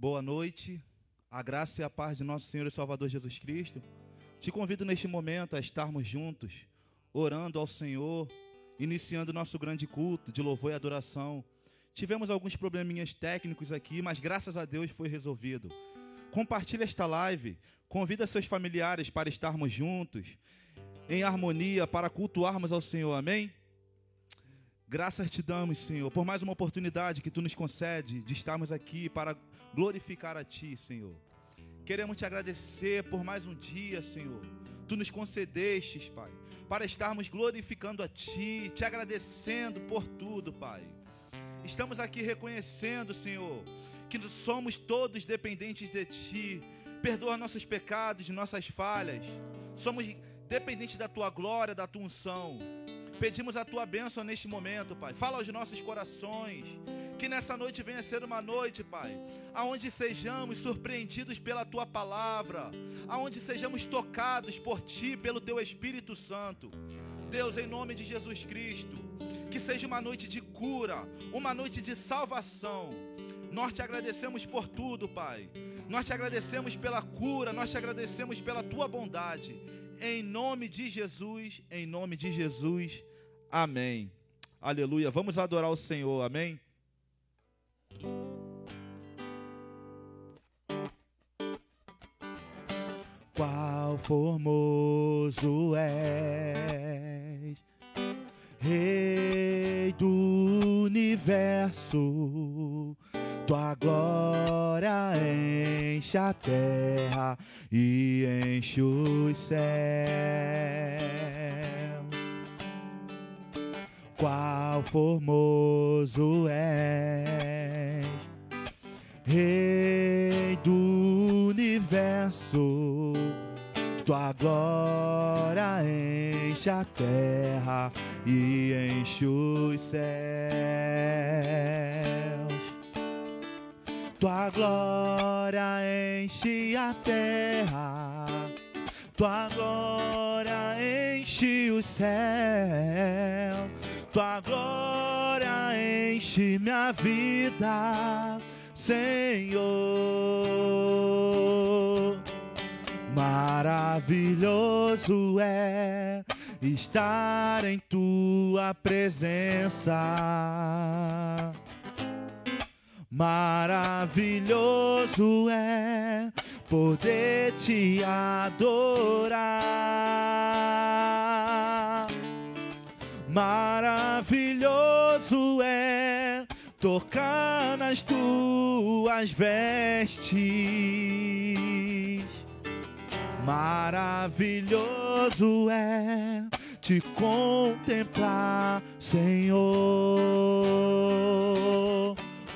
Boa noite, a graça e a paz de nosso Senhor e Salvador Jesus Cristo. Te convido neste momento a estarmos juntos, orando ao Senhor, iniciando nosso grande culto de louvor e adoração. Tivemos alguns probleminhas técnicos aqui, mas graças a Deus foi resolvido. Compartilhe esta live, convida seus familiares para estarmos juntos, em harmonia, para cultuarmos ao Senhor. Amém? Graças te damos, Senhor, por mais uma oportunidade que tu nos concede de estarmos aqui para glorificar a ti, Senhor. Queremos te agradecer por mais um dia, Senhor. Tu nos concedestes, Pai, para estarmos glorificando a ti, te agradecendo por tudo, Pai. Estamos aqui reconhecendo, Senhor, que somos todos dependentes de ti. Perdoa nossos pecados, nossas falhas. Somos dependentes da tua glória, da tua unção. Pedimos a tua bênção neste momento, Pai. Fala aos nossos corações. Que nessa noite venha ser uma noite, Pai, aonde sejamos surpreendidos pela tua palavra, aonde sejamos tocados por ti, pelo teu Espírito Santo. Deus, em nome de Jesus Cristo, que seja uma noite de cura, uma noite de salvação. Nós te agradecemos por tudo, Pai. Nós te agradecemos pela cura, nós te agradecemos pela tua bondade. Em nome de Jesus, em nome de Jesus. Amém. Aleluia. Vamos adorar o Senhor. Amém. Qual formoso és, Rei do universo, tua glória enche a terra e enche os céus qual formoso és, Rei do universo, tua glória enche a terra e enche os céus. Tua glória enche a terra, tua glória enche o céu tua glória enche minha vida, Senhor. Maravilhoso é estar em tua presença. Maravilhoso é poder te adorar. Maravilhoso é tocar nas tuas vestes. Maravilhoso é te contemplar, Senhor.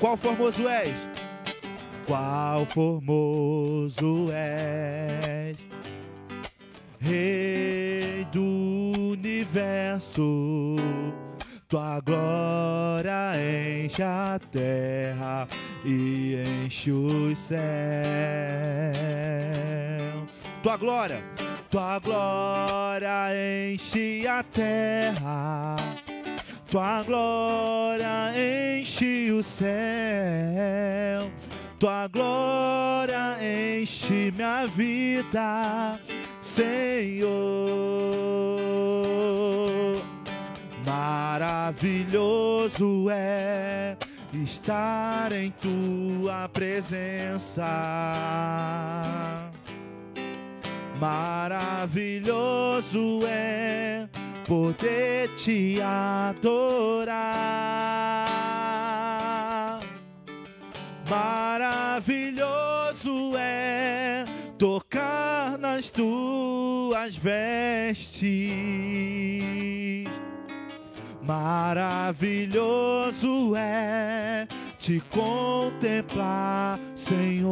Qual formoso és? Qual formoso és? Rei do universo, tua glória enche a terra e enche os céus. Tua glória, tua glória enche a terra. Tua glória enche o céu, tua glória enche minha vida Senhor. Maravilhoso é estar em tua presença. Maravilhoso é poder te adorar. Maravilhoso é tocar nas tuas vestes. Maravilhoso é te contemplar, Senhor.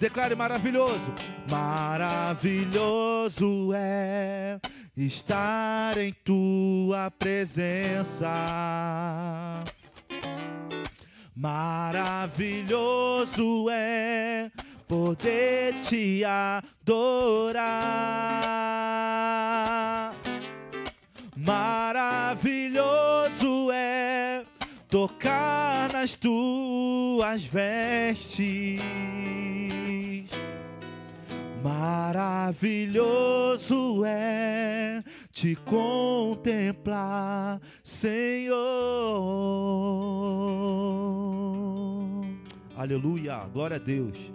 Declare maravilhoso. Maravilhoso é estar em tua presença. Maravilhoso é poder te adorar. Maravilhoso é tocar nas tuas vestes. Maravilhoso é te contemplar, Senhor. Aleluia, glória a Deus.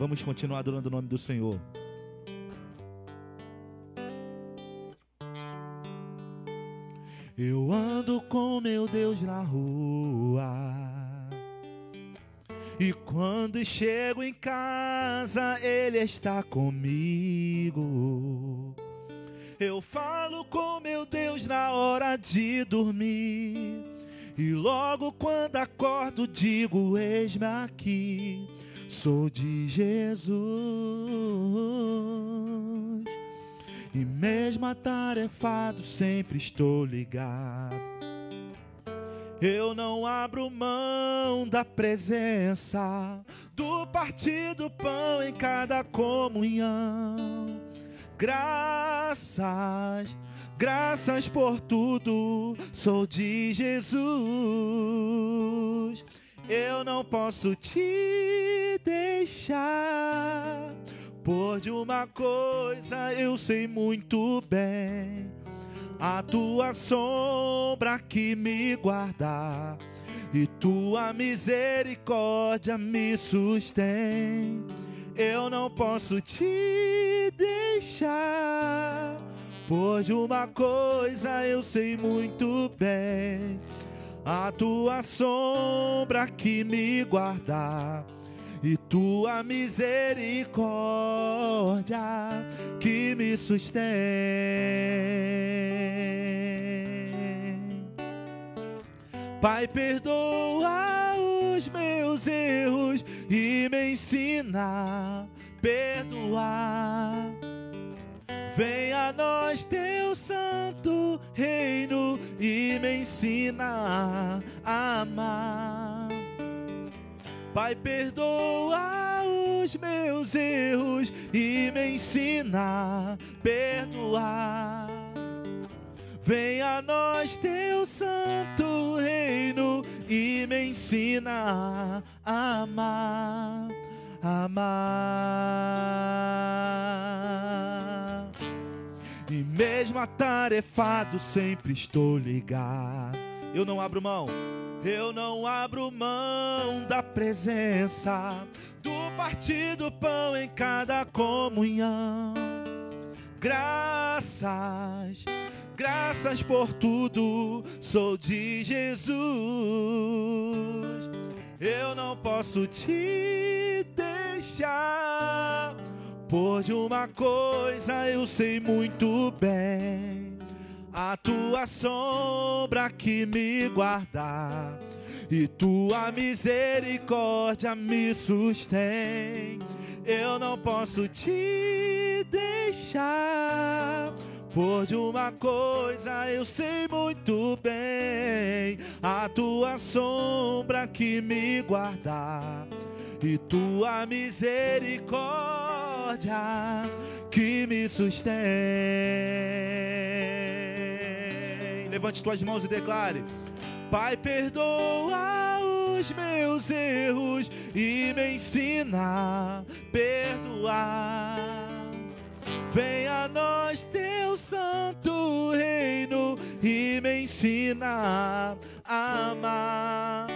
Vamos continuar adorando o nome do Senhor. Eu ando com meu Deus na rua. E quando chego em casa, Ele está comigo. Eu falo com meu Deus na hora de dormir. E logo quando acordo, digo: Eis-me aqui, sou de Jesus. E mesmo atarefado, sempre estou ligado. Eu não abro mão da presença do partido pão em cada comunhão. Graças, graças por tudo, sou de Jesus. Eu não posso te deixar por de uma coisa eu sei muito bem, a tua sombra que me guarda e tua misericórdia me sustém. Eu não posso te deixar, por de uma coisa eu sei muito bem, a tua sombra que me guarda e tua misericórdia que me sustém. Pai, perdoa os meus erros e me ensina a perdoar. Venha a nós teu santo reino e me ensina a amar. Pai, perdoa os meus erros e me ensina a perdoar. Venha a nós teu santo reino e me ensina a amar, amar. E mesmo atarefado sempre estou ligado. Eu não abro mão eu não abro mão da presença do partido pão em cada comunhão. Graças, graças por tudo, sou de Jesus. Eu não posso te deixar, por de uma coisa eu sei muito bem a tua sombra que me guarda e tua misericórdia me sustém. Eu não posso te deixar. Por de uma coisa eu sei muito bem, a tua sombra que me guarda e tua misericórdia que me sustém. Levante tuas mãos e declare: Pai, perdoa os meus erros e me ensina a perdoar. Venha a nós teu santo reino e me ensina a amar.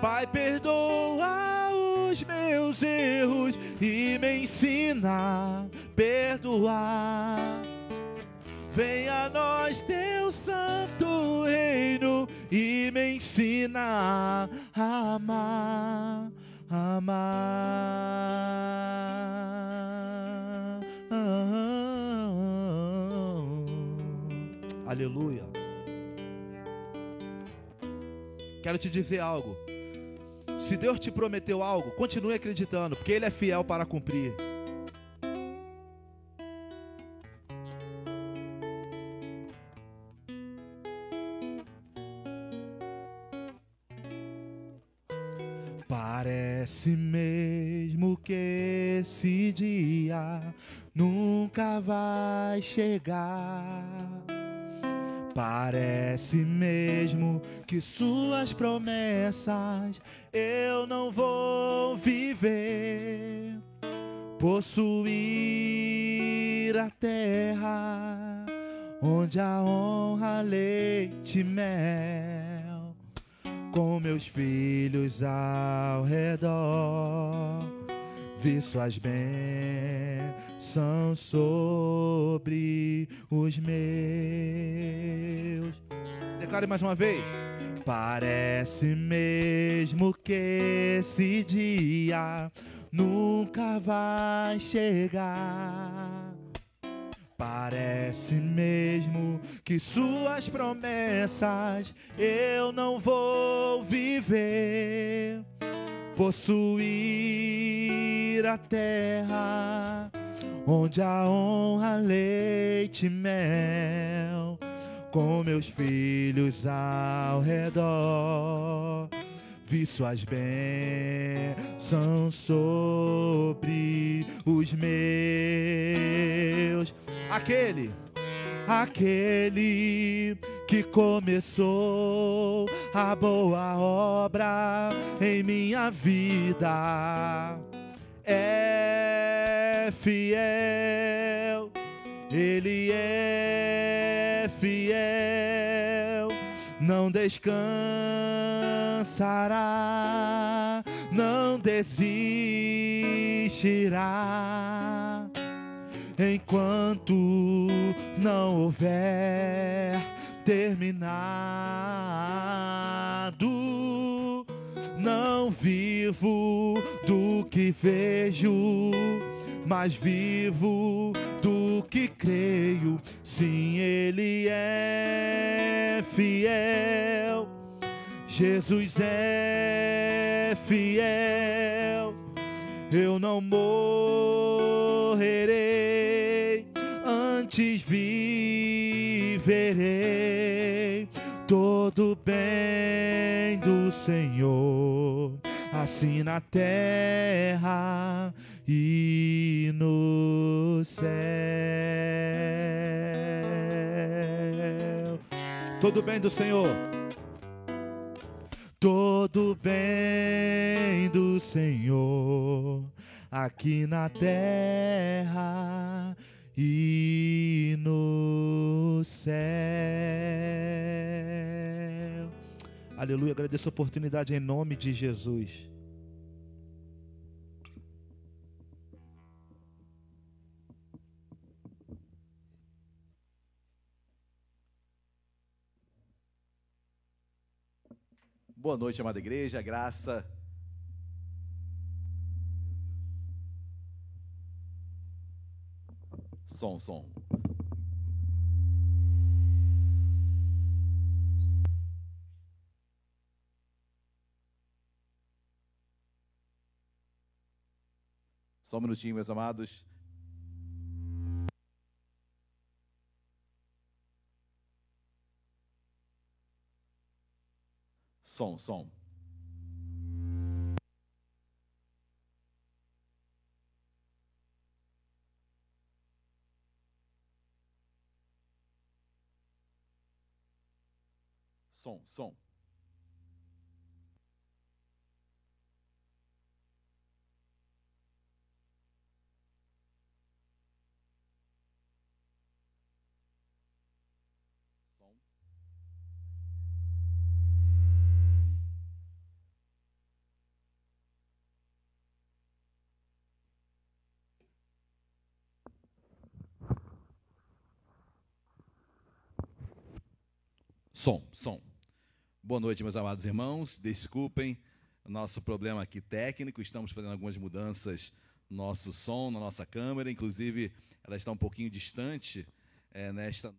Pai, perdoa os meus erros e me ensina a perdoar Venha a nós teu santo reino e me ensina a amar, amar. Aleluia. Quero te dizer algo. Se Deus te prometeu algo, continue acreditando, porque Ele é fiel para cumprir. Parece mesmo que esse dia nunca vai chegar. Parece mesmo que suas promessas eu não vou viver, possuir a terra onde a honra leite e mel, com meus filhos ao redor, vi suas bênçãos sobre os meus. Declare mais uma vez. Parece mesmo que esse dia nunca vai chegar. Parece mesmo que suas promessas eu não vou viver, possuir a terra onde a honra leite e mel, com meus filhos ao redor vi suas bênçãos sobre os meus. Aquele, aquele que começou a boa obra em minha vida é fiel, ele é fiel, não descansará, não desistirá enquanto não houver terminado. Não vivo do que vejo, mas vivo do que creio. Sim, Ele é fiel. Jesus é fiel. Eu não morrerei, antes viverei todo bem do Senhor, assim na terra e no céu. Todo bem do Senhor. Todo bem do Senhor aqui na terra e no céu. Aleluia, agradeço a oportunidade em nome de Jesus. Boa noite, amada igreja, graça. Som, som. Só um minutinho, meus amados. Som, som. Som, som. Som. Som. Boa noite, meus amados irmãos. Desculpem nosso problema aqui técnico. Estamos fazendo algumas mudanças no nosso som, na nossa câmera. Inclusive, ela está um pouquinho distante é, nesta.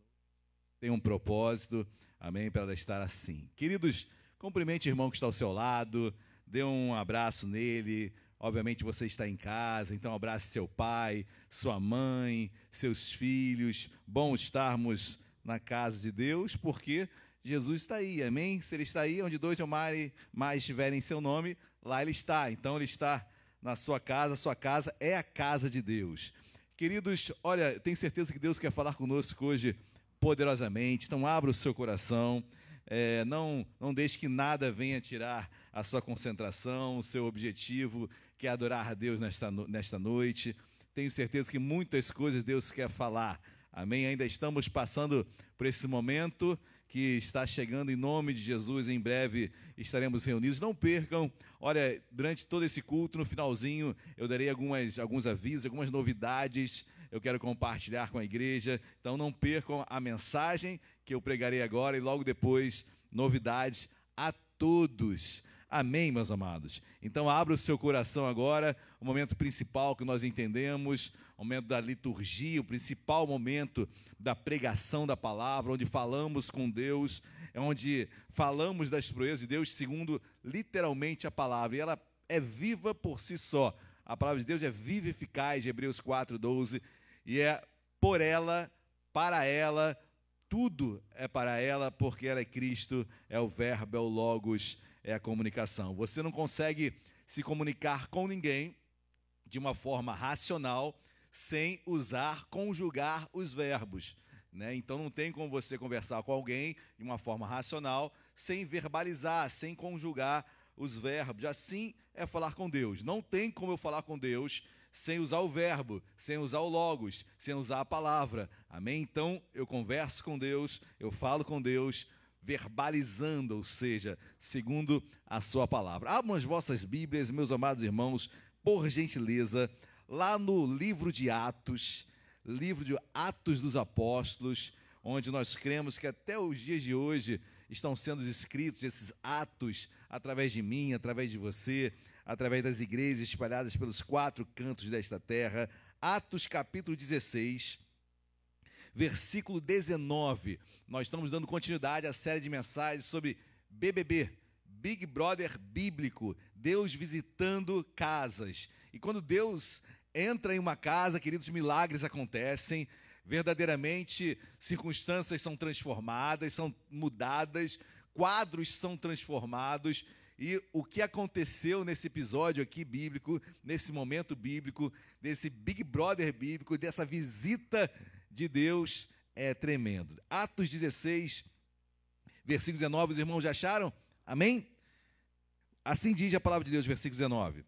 Tem um propósito, amém, para ela estar assim. Queridos, cumprimente o irmão que está ao seu lado, dê um abraço nele. Obviamente você está em casa, então abrace seu pai, sua mãe, seus filhos. Bom estarmos na casa de Deus, porque Jesus está aí, amém? Se ele está aí, onde dois ou mais, mais estiverem em seu nome, lá ele está. Então ele está na sua casa, sua casa é a casa de Deus. Queridos, olha, tenho certeza que Deus quer falar conosco hoje poderosamente. Então, abra o seu coração. É, não, não deixe que nada venha tirar a sua concentração, o seu objetivo, que é adorar a Deus nesta, nesta noite. Tenho certeza que muitas coisas Deus quer falar. Amém? Ainda estamos passando por esse momento que está chegando em nome de Jesus. Em breve estaremos reunidos. Não percam. Olha, durante todo esse culto, no finalzinho, eu darei algumas, alguns avisos, algumas novidades. Eu quero compartilhar com a igreja. Então não percam a mensagem que eu pregarei agora e logo depois novidades a todos. Amém, meus amados? Então, abra o seu coração agora, o momento principal que nós entendemos, momento da liturgia, o principal momento da pregação da palavra, onde falamos com Deus, é onde falamos das proezas de Deus segundo literalmente a palavra, e ela é viva por si só. A palavra de Deus é viva e eficaz, Hebreus 4:12, e é por ela, para ela, tudo é para ela, porque ela é Cristo, é o Verbo, é o Logos, é a comunicação. Você não consegue se comunicar com ninguém de uma forma racional sem usar, conjugar os verbos. Né? Então não tem como você conversar com alguém de uma forma racional sem verbalizar, sem conjugar os verbos. Assim é falar com Deus. Não tem como eu falar com Deus sem usar o verbo, sem usar o logos, sem usar a palavra. Amém? Então eu converso com Deus, eu falo com Deus verbalizando, ou seja, segundo a sua palavra. Abram as vossas Bíblias, meus amados irmãos, por gentileza, lá no livro de Atos, livro de Atos dos Apóstolos, onde nós cremos que até os dias de hoje estão sendo escritos esses atos através de mim, através de você, através das igrejas espalhadas pelos quatro cantos desta terra. Atos capítulo 16, versículo 19. Nós estamos dando continuidade à série de mensagens sobre BBB, Big Brother bíblico, Deus visitando casas. E quando Deus entra em uma casa, queridos, milagres acontecem, verdadeiramente circunstâncias são transformadas, são mudadas, quadros são transformados. E o que aconteceu nesse episódio aqui bíblico, nesse momento bíblico, desse Big Brother bíblico, dessa visita de Deus é tremendo. Atos 16, versículo 19, os irmãos já acharam? Amém? Assim diz a palavra de Deus, versículo 19.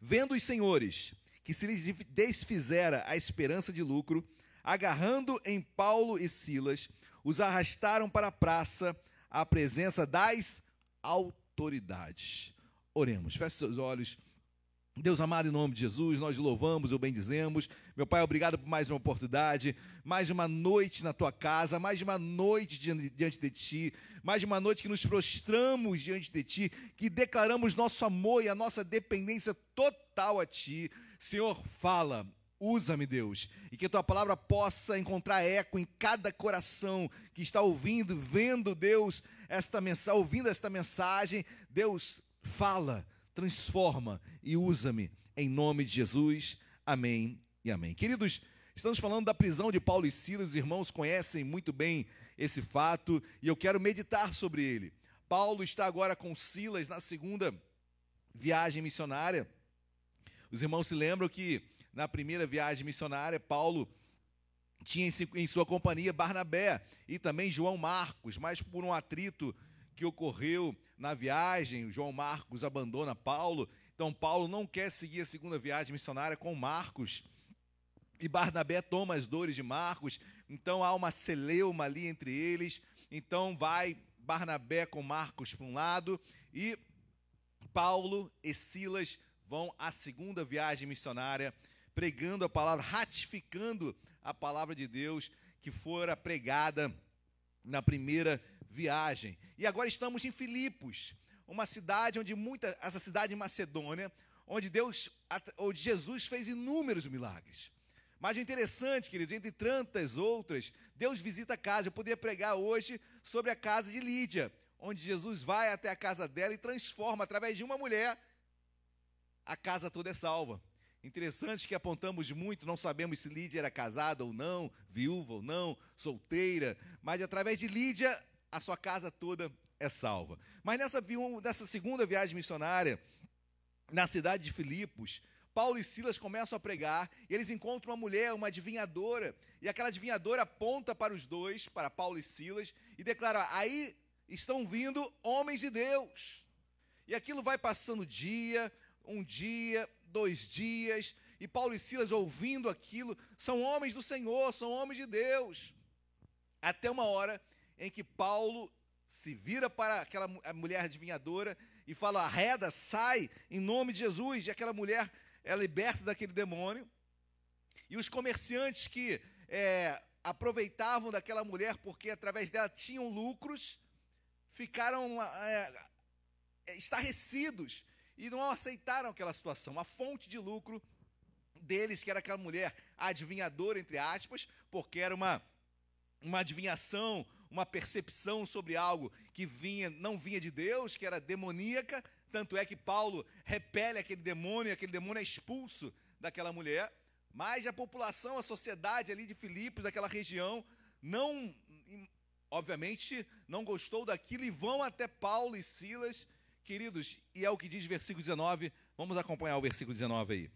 Vendo os senhores que se lhes desfizera a esperança de lucro, agarrando em Paulo e Silas, os arrastaram para a praça à presença das autoridades. Oremos, feche seus olhos. Deus amado, em nome de Jesus, nós louvamos, o bendizemos. Meu Pai, obrigado por mais uma oportunidade, mais uma noite na tua casa, mais uma noite diante de ti, mais uma noite que nos prostramos diante de ti, que declaramos nosso amor e a nossa dependência total a ti. Senhor, fala, usa-me, Deus, e que a tua palavra possa encontrar eco em cada coração que está ouvindo, vendo, Deus, esta mensagem, ouvindo esta mensagem. Deus, fala transforma e usa-me em nome de Jesus. Amém e amém. Queridos, estamos falando da prisão de Paulo e Silas, os irmãos conhecem muito bem esse fato e eu quero meditar sobre ele. Paulo está agora com Silas na segunda viagem missionária. Os irmãos se lembram que na primeira viagem missionária, Paulo tinha em sua companhia Barnabé e também João Marcos, mas por um atrito que ocorreu na viagem. João Marcos abandona Paulo. Então, Paulo não quer seguir a segunda viagem missionária com Marcos. E Barnabé toma as dores de Marcos. Então, há uma celeuma ali entre eles. Então, vai Barnabé com Marcos para um lado. E Paulo e Silas vão à segunda viagem missionária, pregando a palavra, ratificando a palavra de Deus que fora pregada na primeira viagem. E agora estamos em Filipos, uma cidade onde muita essa cidade Macedônia, onde Deus, onde Jesus fez inúmeros milagres. Mas o interessante, queridos, entre tantas outras, Deus visita a casa. Eu poderia pregar hoje sobre a casa de Lídia, onde Jesus vai até a casa dela e transforma através de uma mulher a casa toda é salva. Interessante que apontamos muito, não sabemos se Lídia era casada ou não, viúva ou não, solteira, mas através de Lídia a sua casa toda é salva. Mas nessa, nessa segunda viagem missionária, na cidade de Filipos, Paulo e Silas começam a pregar e eles encontram uma mulher, uma adivinhadora, e aquela adivinhadora aponta para os dois, para Paulo e Silas, e declara: aí estão vindo homens de Deus. E aquilo vai passando dia, um dia, dois dias, e Paulo e Silas ouvindo aquilo, são homens do Senhor, são homens de Deus. Até uma hora em que Paulo se vira para aquela mulher adivinhadora e fala: arreda, sai, em nome de Jesus. E aquela mulher é liberta daquele demônio. E os comerciantes que é, aproveitavam daquela mulher porque através dela tinham lucros, ficaram é, estarrecidos e não aceitaram aquela situação. A fonte de lucro deles, que era aquela mulher adivinhadora, entre aspas, porque era uma, uma adivinhação, uma percepção sobre algo que vinha, não vinha de Deus, que era demoníaca, tanto é que Paulo repele aquele demônio, aquele demônio é expulso daquela mulher, mas a população, a sociedade ali de Filipos, daquela região, não, obviamente, não gostou daquilo e vão até Paulo e Silas, queridos, e é o que diz versículo 19, vamos acompanhar o versículo 19 aí.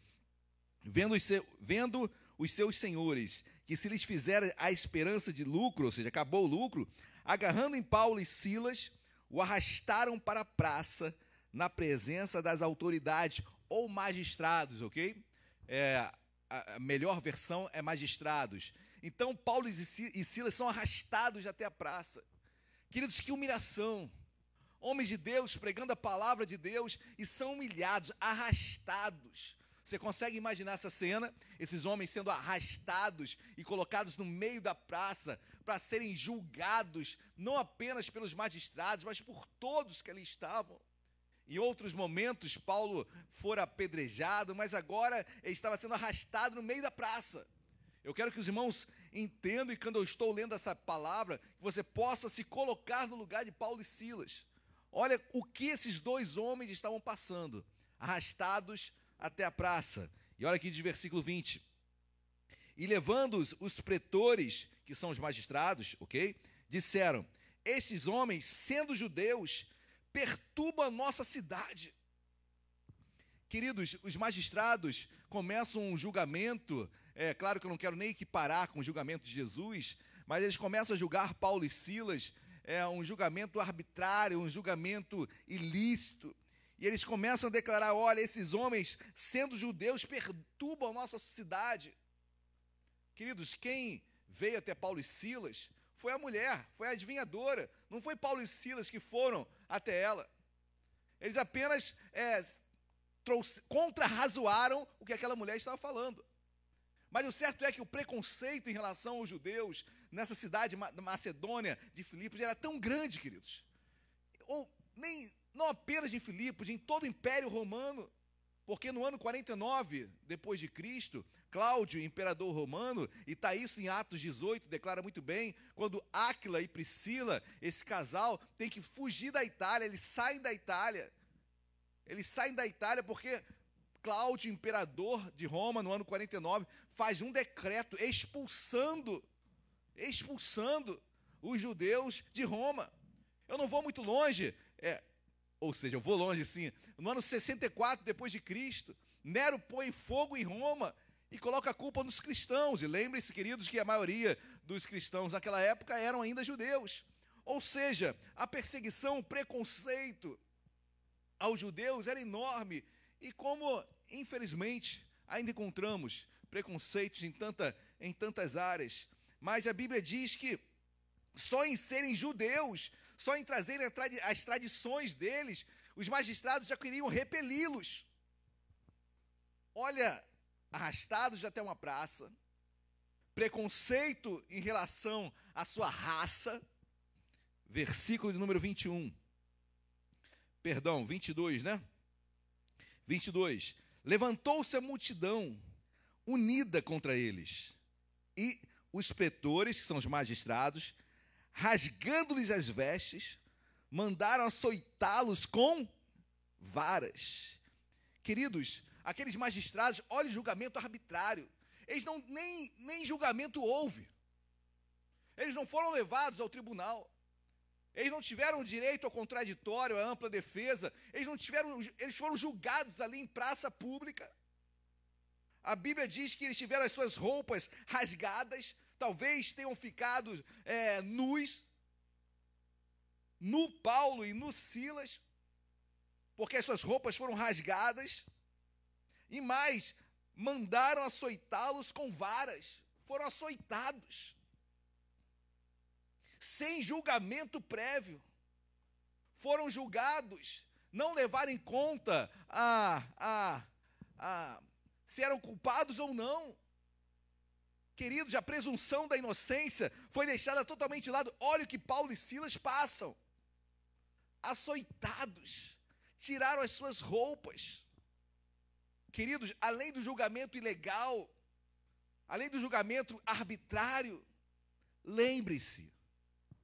Vendo os, seu, vendo os seus senhores, que se lhes fizer a esperança de lucro, ou seja, acabou o lucro, agarrando em Paulo e Silas, o arrastaram para a praça, na presença das autoridades ou magistrados, ok? É, a melhor versão é magistrados. Então, Paulo e Silas são arrastados até a praça. Queridos, que humilhação! Homens de Deus pregando a palavra de Deus e são humilhados, arrastados. Você consegue imaginar essa cena? Esses homens sendo arrastados e colocados no meio da praça para serem julgados, não apenas pelos magistrados, mas por todos que ali estavam. Em outros momentos, Paulo fora apedrejado, mas agora ele estava sendo arrastado no meio da praça. Eu quero que os irmãos entendam, e quando eu estou lendo essa palavra, que você possa se colocar no lugar de Paulo e Silas. Olha o que esses dois homens estavam passando, arrastados até a praça. E olha aqui de versículo 20. E levando os, pretores, que são os magistrados, ok? Disseram: Estes homens, sendo judeus, perturba a nossa cidade. Queridos, os magistrados começam um julgamento, é claro que eu não quero nem equiparar com o julgamento de Jesus, mas eles começam a julgar Paulo e Silas, é um julgamento arbitrário, um julgamento ilícito. E eles começam a declarar: olha, esses homens, sendo judeus, perturbam a nossa cidade. Queridos, quem veio até Paulo e Silas foi a mulher, foi a adivinhadora. Não foi Paulo e Silas que foram até ela. Eles apenas é, contrarrazoaram o que aquela mulher estava falando. Mas o certo é que o preconceito em relação aos judeus nessa cidade da Macedônia de Filipos era tão grande, queridos. Ou nem não apenas em Filipos, em todo o Império Romano. Porque no ano 49 depois de Cristo, Cláudio, imperador romano, e está isso em Atos 18, declara muito bem, quando Áquila e Priscila, esse casal, tem que fugir da Itália, eles saem da Itália. Eles saem da Itália porque Cláudio, imperador de Roma, no ano 49, faz um decreto expulsando, expulsando os judeus de Roma. Eu não vou muito longe, é, ou seja, eu vou longe sim. No ano 64 depois de Cristo, Nero põe fogo em Roma e coloca a culpa nos cristãos. E lembrem-se, queridos, que a maioria dos cristãos naquela época eram ainda judeus. Ou seja, a perseguição, o preconceito aos judeus era enorme. E como, infelizmente, ainda encontramos preconceitos em, tanta, em tantas áreas. Mas a Bíblia diz que só em serem judeus só em trazerem as tradições deles, os magistrados já queriam repeli-los. Olha, arrastados até uma praça, preconceito em relação à sua raça, versículo de número 21. Perdão, 22, né? 22. Levantou-se a multidão unida contra eles, e os pretores, que são os magistrados, rasgando-lhes as vestes, mandaram açoitá-los com varas. Queridos, aqueles magistrados, olha o julgamento arbitrário. Eles não nem, nem julgamento houve. Eles não foram levados ao tribunal. Eles não tiveram direito ao contraditório, à ampla defesa. Eles não tiveram, eles foram julgados ali em praça pública. A Bíblia diz que eles tiveram as suas roupas rasgadas, talvez tenham ficado é, nus, no Paulo e no Silas, porque as suas roupas foram rasgadas, e mais, mandaram açoitá-los com varas, foram açoitados, sem julgamento prévio, foram julgados, não levaram em conta a, a, a, se eram culpados ou não. Queridos, a presunção da inocência foi deixada totalmente de lado. Olha o que Paulo e Silas passam. Açoitados, tiraram as suas roupas. Queridos, além do julgamento ilegal, além do julgamento arbitrário, lembre-se,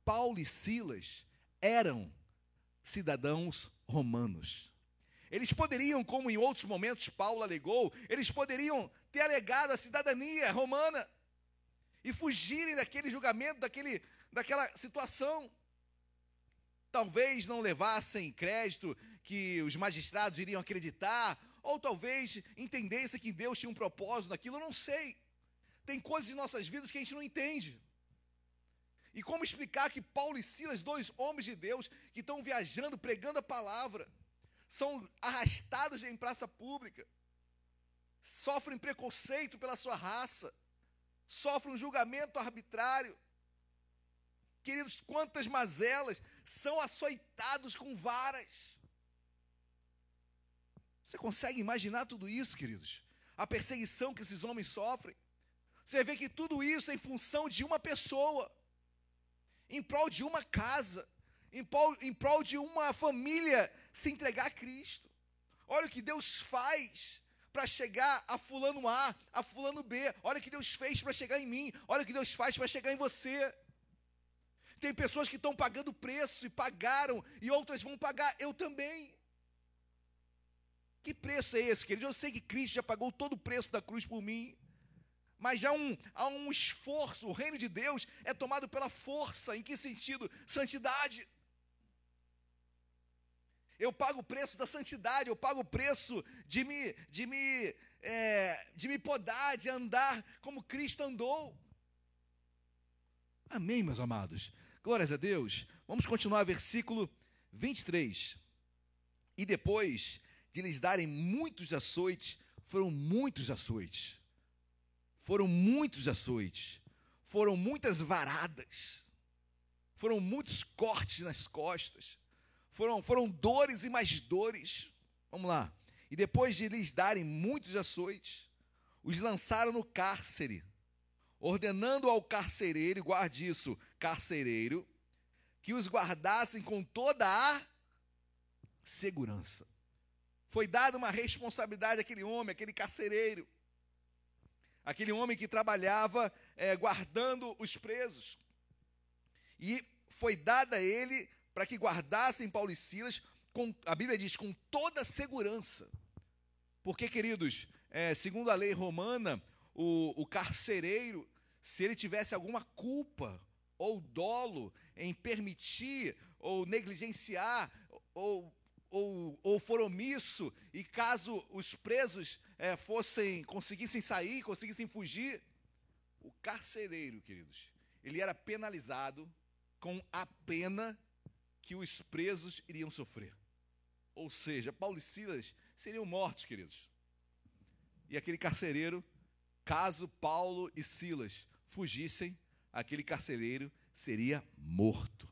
Paulo e Silas eram cidadãos romanos. Eles poderiam, como em outros momentos Paulo alegou, eles poderiam ter alegado a cidadania romana e fugirem daquele julgamento, daquele, daquela situação. Talvez não levassem crédito que os magistrados iriam acreditar, ou talvez entendessem que Deus tinha um propósito naquilo, eu não sei. Tem coisas em nossas vidas que a gente não entende. E como explicar que Paulo e Silas, dois homens de Deus, que estão viajando, pregando a palavra, são arrastados em praça pública, sofrem preconceito pela sua raça, sofrem um julgamento arbitrário. Queridos, quantas mazelas são açoitados com varas. Você consegue imaginar tudo isso, queridos? A perseguição que esses homens sofrem. Você vê que tudo isso é em função de uma pessoa, em prol de uma casa, em prol, em prol de uma família se entregar a Cristo. Olha o que Deus faz para chegar a fulano A, a fulano B. Olha o que Deus fez para chegar em mim. Olha o que Deus faz para chegar em você. Tem pessoas que estão pagando preço e pagaram, e outras vão pagar. Eu também. Que preço é esse, querido? Eu sei que Cristo já pagou todo o preço da cruz por mim. Mas já um, há um esforço. O reino de Deus é tomado pela força. Em que sentido? Santidade. Eu pago o preço da santidade, eu pago o preço de me, de me, é, de me podar, de andar como Cristo andou. Amém, meus amados. Glórias a Deus. Vamos continuar, versículo 23. E depois de lhes darem muitos açoites, foram muitos açoites. Foram muitos açoites. Foram muitas varadas. Foram muitos cortes nas costas foram, foram dores e mais dores. Vamos lá. E depois de lhes darem muitos açoites, os lançaram no cárcere, ordenando ao carcereiro, guarde isso, carcereiro, que os guardassem com toda a segurança. Foi dada uma responsabilidade àquele homem, àquele carcereiro, aquele homem que trabalhava é, guardando os presos. E foi dada a ele para que guardassem Paulo e Silas, com, a Bíblia diz, com toda segurança. Porque, queridos, é, segundo a lei romana, o, o carcereiro, se ele tivesse alguma culpa ou dolo em permitir ou negligenciar ou, ou, ou for omisso, e caso os presos é, fossem, conseguissem sair, conseguissem fugir, o carcereiro, queridos, ele era penalizado com a pena que os presos iriam sofrer. Ou seja, Paulo e Silas seriam mortos, queridos. E aquele carcereiro, caso Paulo e Silas fugissem, aquele carcereiro seria morto.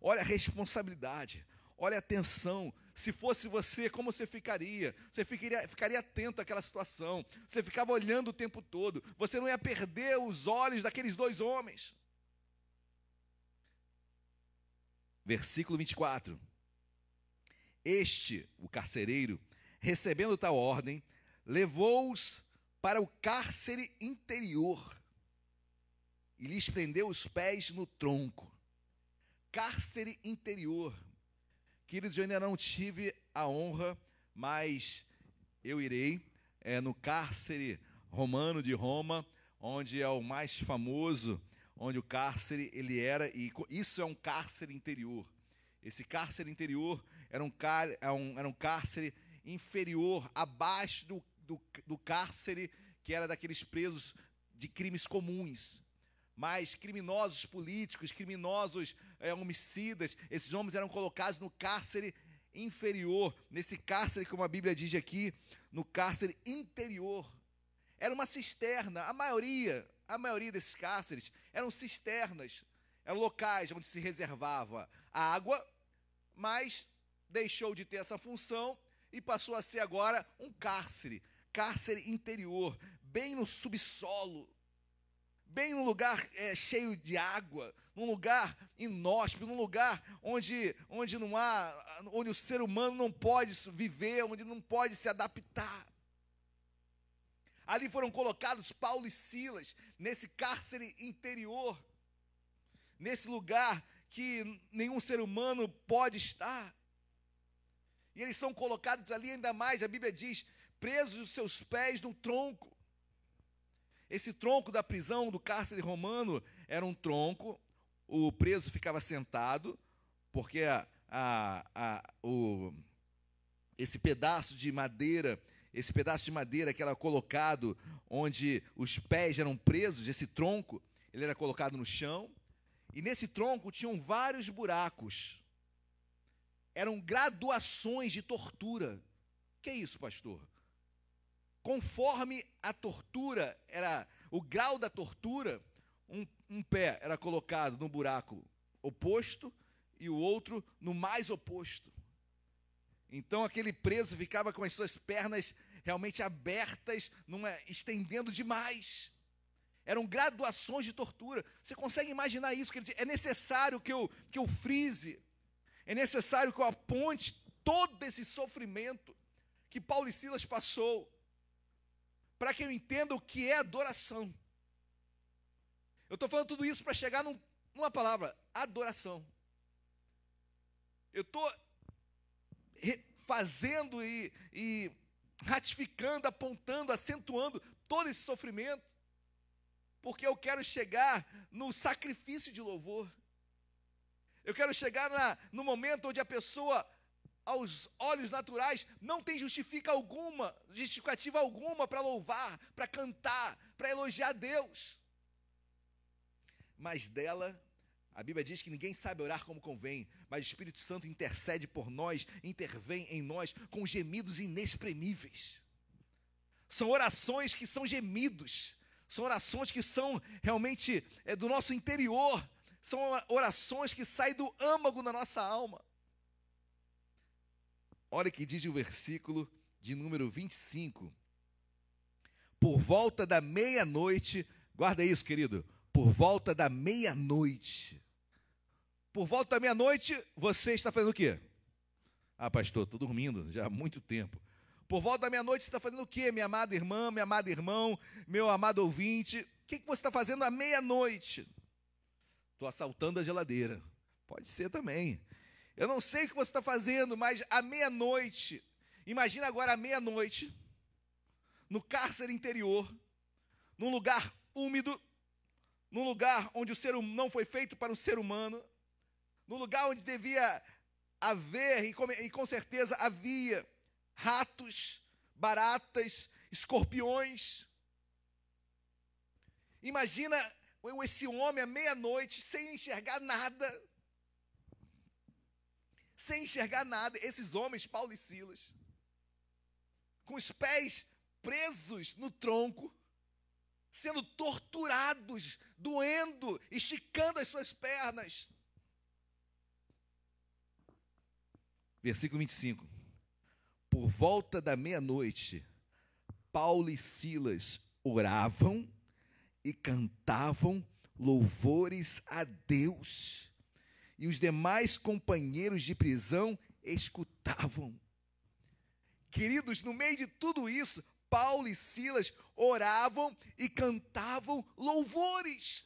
Olha a responsabilidade, olha a atenção. Se fosse você, como você ficaria? Você ficaria, ficaria atento àquela situação. Você ficava olhando o tempo todo. Você não ia perder os olhos daqueles dois homens. Versículo 24. Este, o carcereiro, recebendo tal ordem, levou-os para o cárcere interior e lhes prendeu os pés no tronco. Cárcere interior. Queridos, eu ainda não tive a honra, mas eu irei é, no cárcere romano de Roma, onde é o mais famoso onde o cárcere ele era, e isso é um cárcere interior. Esse cárcere interior era um, é era um cárcere inferior, abaixo do, do, do cárcere que era daqueles presos de crimes comuns. Mas criminosos políticos, criminosos é, homicidas, esses homens eram colocados no cárcere inferior, nesse cárcere, como a Bíblia diz aqui, no cárcere interior. Era uma cisterna, a maioria, a maioria desses cárceres eram cisternas, eram locais onde se reservava água, mas deixou de ter essa função e passou a ser agora um cárcere, cárcere interior, bem no subsolo, bem num lugar é, cheio de água, num lugar inóspito, num lugar onde, onde não há, onde o ser humano não pode viver, onde não pode se adaptar. Ali foram colocados Paulo e Silas nesse cárcere interior, nesse lugar que nenhum ser humano pode estar. E eles são colocados ali ainda mais, a Bíblia diz, presos os seus pés no tronco. Esse tronco da prisão do cárcere romano era um tronco, o preso ficava sentado, porque a, a, a, o, esse pedaço de madeira, esse pedaço de madeira que era colocado onde os pés eram presos, esse tronco, ele era colocado no chão, e nesse tronco tinham vários buracos. Eram graduações de tortura. Que é isso, pastor? Conforme a tortura era o grau da tortura, um, um pé era colocado no buraco oposto e o outro no mais oposto. Então aquele preso ficava com as suas pernas realmente abertas, numa, estendendo demais. Eram graduações de tortura. Você consegue imaginar isso? É necessário que eu, que eu frise, é necessário que eu aponte todo esse sofrimento que Paulo e Silas passou para que eu entenda o que é adoração. Eu estou falando tudo isso para chegar num, numa palavra: adoração. Eu estou fazendo e, e ratificando, apontando, acentuando todo esse sofrimento, porque eu quero chegar no sacrifício de louvor. Eu quero chegar na, no momento onde a pessoa aos olhos naturais, não tem justifica alguma, justificativa alguma para louvar, para cantar, para elogiar Deus. Mas dela, a Bíblia diz que ninguém sabe orar como convém, mas o Espírito Santo intercede por nós, intervém em nós com gemidos inexprimíveis. São orações que são gemidos, são orações que são realmente é, do nosso interior, são orações que saem do âmago da nossa alma. Olha que diz o versículo de número 25. Por volta da meia-noite, guarda isso, querido. Por volta da meia-noite. Por volta da meia-noite, você está fazendo o quê? Ah, pastor, estou dormindo já há muito tempo. Por volta da meia-noite, você está fazendo o quê, minha amada irmã, meu amado irmão, meu amado ouvinte? O que, que você está fazendo à meia-noite? Estou assaltando a geladeira. Pode ser também. Eu não sei o que você está fazendo, mas à meia-noite, imagina agora à meia-noite, no cárcere interior, num lugar úmido, num lugar onde o ser hum, não foi feito para o ser humano, num lugar onde devia haver, e com, e com certeza havia, ratos, baratas, escorpiões. Imagina esse homem à meia-noite, sem enxergar nada, sem enxergar nada, esses homens, Paulo e Silas, com os pés presos no tronco, sendo torturados, doendo, esticando as suas pernas. Versículo 25. Por volta da meia-noite, Paulo e Silas oravam e cantavam louvores a Deus e os demais companheiros de prisão escutavam. Queridos, no meio de tudo isso, Paulo e Silas oravam e cantavam louvores.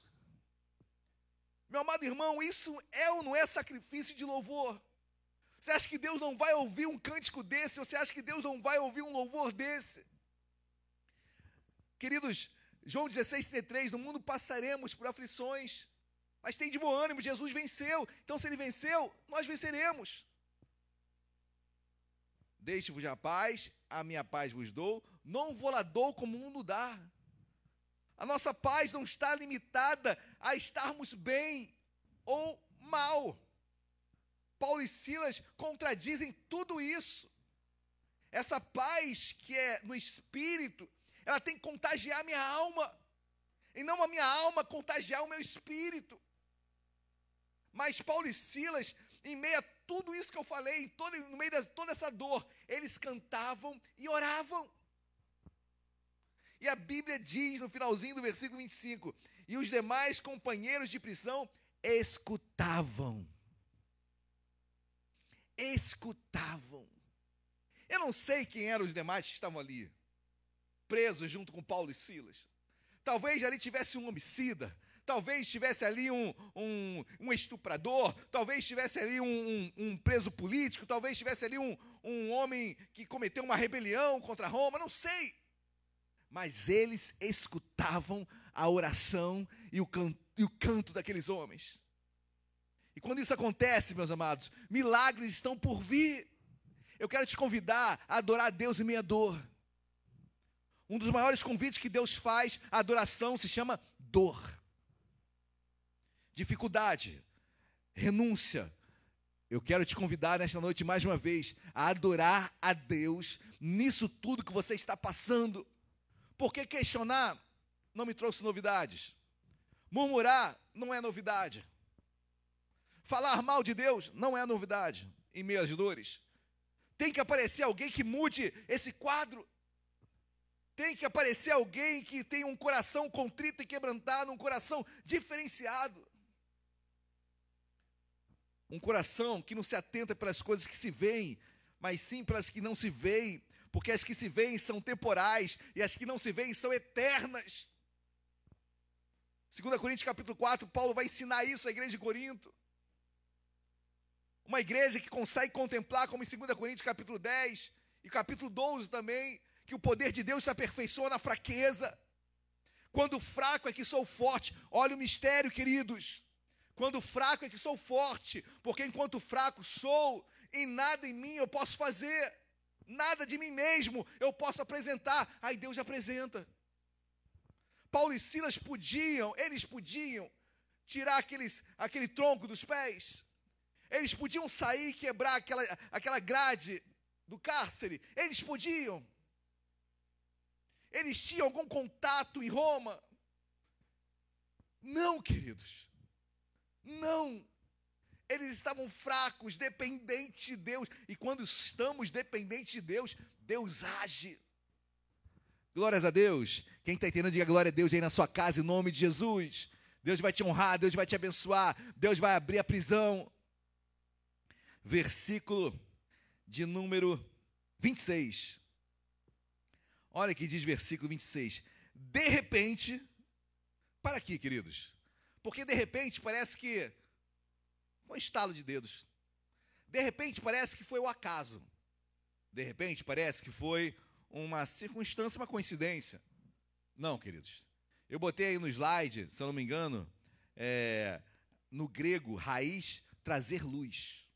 Meu amado irmão, isso é ou não é sacrifício de louvor? Você acha que Deus não vai ouvir um cântico desse? Ou você acha que Deus não vai ouvir um louvor desse? Queridos, João 16, 33, no mundo passaremos por aflições, mas tem de bom ânimo, Jesus venceu. Então, se ele venceu, nós venceremos. Deixe-vos a paz, a minha paz vos dou, não vou lá dou como o mundo dá. A nossa paz não está limitada a estarmos bem ou mal. Paulo e Silas contradizem tudo isso. Essa paz que é no espírito, ela tem que contagiar a minha alma, e não a minha alma contagiar o meu espírito. Mas Paulo e Silas, em meio a tudo isso que eu falei, todo, no meio de toda essa dor, eles cantavam e oravam. E a Bíblia diz no finalzinho do versículo 25: E os demais companheiros de prisão escutavam. Escutavam. Eu não sei quem eram os demais que estavam ali, presos junto com Paulo e Silas. Talvez ali tivesse um homicida, talvez tivesse ali um, um, um estuprador, talvez tivesse ali um, um, preso político, talvez tivesse ali um, um homem que cometeu uma rebelião contra Roma, não sei. Mas eles escutavam a oração e o, can, e o canto daqueles homens. E quando isso acontece, meus amados, milagres estão por vir. Eu quero te convidar a adorar a Deus em minha dor. Um dos maiores convites que Deus faz à adoração se chama dor. Dificuldade, renúncia. Eu quero te convidar nesta noite mais uma vez a adorar a Deus nisso tudo que você está passando. Porque questionar não me trouxe novidades. Murmurar não é novidade. Falar mal de Deus não é novidade em meio às dores. Tem que aparecer alguém que mude esse quadro. Tem que aparecer alguém que tenha um coração contrito e quebrantado, um coração diferenciado. Um coração que não se atenta pelas coisas que se veem, mas sim pelas que não se veem, porque as que se veem são temporais e as que não se veem são eternas. 2 Coríntios capítulo 4, Paulo vai ensinar isso à igreja de Corinto. Uma igreja que consegue contemplar, como em 2 Coríntios capítulo 10 e capítulo 12 também, que o poder de Deus se aperfeiçoa na fraqueza. Quando fraco é que sou forte. Olha o mistério, queridos. Quando fraco é que sou forte, porque enquanto fraco sou, em nada em mim eu posso fazer, nada de mim mesmo eu posso apresentar. Aí Deus apresenta. Paulo e Silas podiam, eles podiam tirar aqueles, aquele tronco dos pés, eles podiam sair e quebrar aquela, aquela grade do cárcere. Eles podiam. Eles tinham algum contato em Roma? Não, queridos. Não. Eles estavam fracos, dependentes de Deus. E quando estamos dependentes de Deus, Deus age. Glórias a Deus. Quem está entendendo, diga glória a Deus aí na sua casa, em nome de Jesus. Deus vai te honrar, Deus vai te abençoar, Deus vai abrir a prisão versículo de número 26. Olha que diz versículo 26. De repente, para aqui, queridos. Porque de repente parece que foi um estalo de dedos. De repente parece que foi o acaso. De repente parece que foi uma circunstância, uma coincidência. Não, queridos. Eu botei aí no slide, se eu não me engano, é, no grego, raiz, trazer luz.